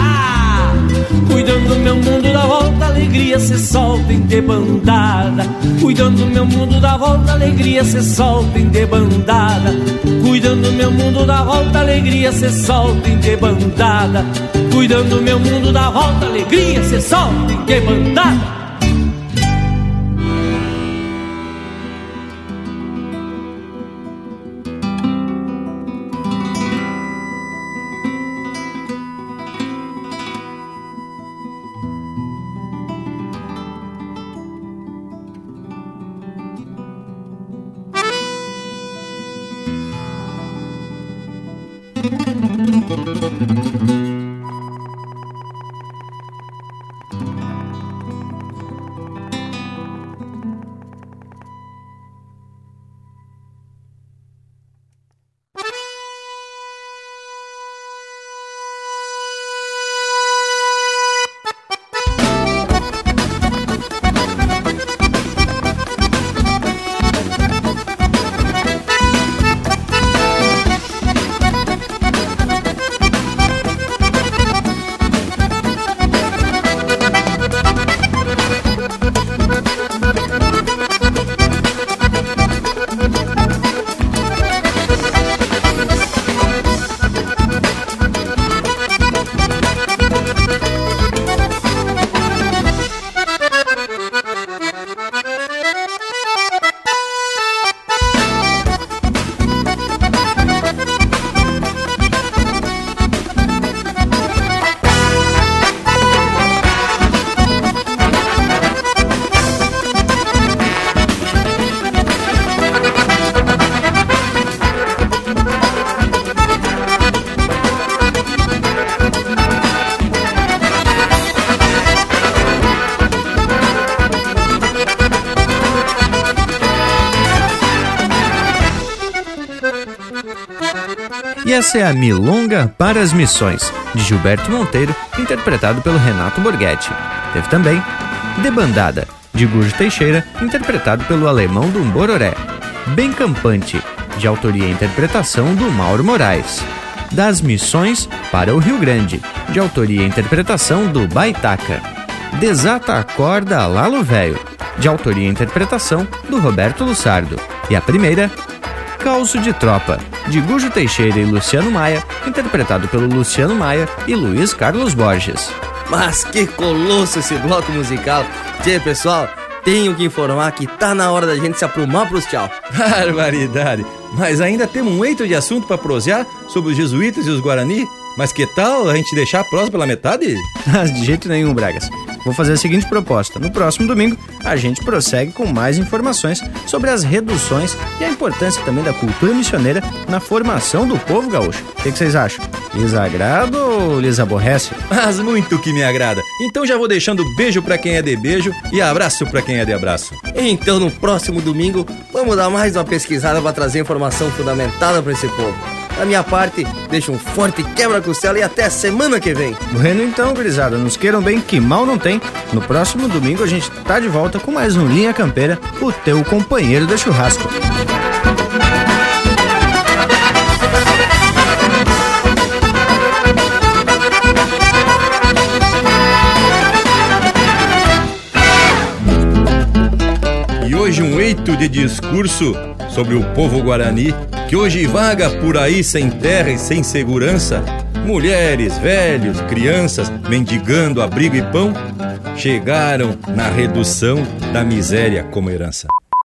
Cuidando do meu mundo da volta, alegria se solta em debandada. Cuidando do meu mundo da volta, alegria se solta em debandada. Cuidando do meu mundo da volta, alegria se solta em debandada. Cuidando do meu mundo da volta, alegria se solta em debandada. Essa é a Milonga para as Missões, de Gilberto Monteiro, interpretado pelo Renato Borghetti. Teve também Debandada, de Gurjo Teixeira, interpretado pelo alemão do Bororé. Bem Campante, de autoria e interpretação do Mauro Moraes. Das Missões para o Rio Grande, de autoria e interpretação do Baitaca. Desata a corda Lalo Velho, de autoria e interpretação do Roberto Lussardo. E a primeira, Calço de Tropa, de Gujo Teixeira e Luciano Maia, interpretado pelo Luciano Maia e Luiz Carlos Borges. Mas que colosso esse bloco musical! Tchê, pessoal, tenho que informar que tá na hora da gente se aprumar pros tchau. (laughs) Barbaridade! Mas ainda temos um eito de assunto para prosear sobre os jesuítas e os guarani? Mas que tal a gente deixar a prosa pela metade? (laughs) de jeito nenhum, Bragas. Vou fazer a seguinte proposta: no próximo domingo, a gente prossegue com mais informações sobre as reduções e a importância também da cultura missioneira na formação do povo gaúcho. O que, que vocês acham? Lhes agrada ou lhes aborrece? Mas muito que me agrada. Então já vou deixando beijo para quem é de beijo e abraço para quem é de abraço. Então no próximo domingo, vamos dar mais uma pesquisada para trazer informação fundamentada para esse povo. Da minha parte, deixo um forte quebra-costela e até semana que vem. Bueno, então, gurizada, nos queiram bem que mal não tem. No próximo domingo a gente tá de volta com mais um Linha Campeira, o teu companheiro de churrasco. E hoje um eito de discurso sobre o povo guarani que hoje vaga por aí sem terra e sem segurança. Mulheres, velhos, crianças mendigando abrigo e pão chegaram na redução da miséria como herança.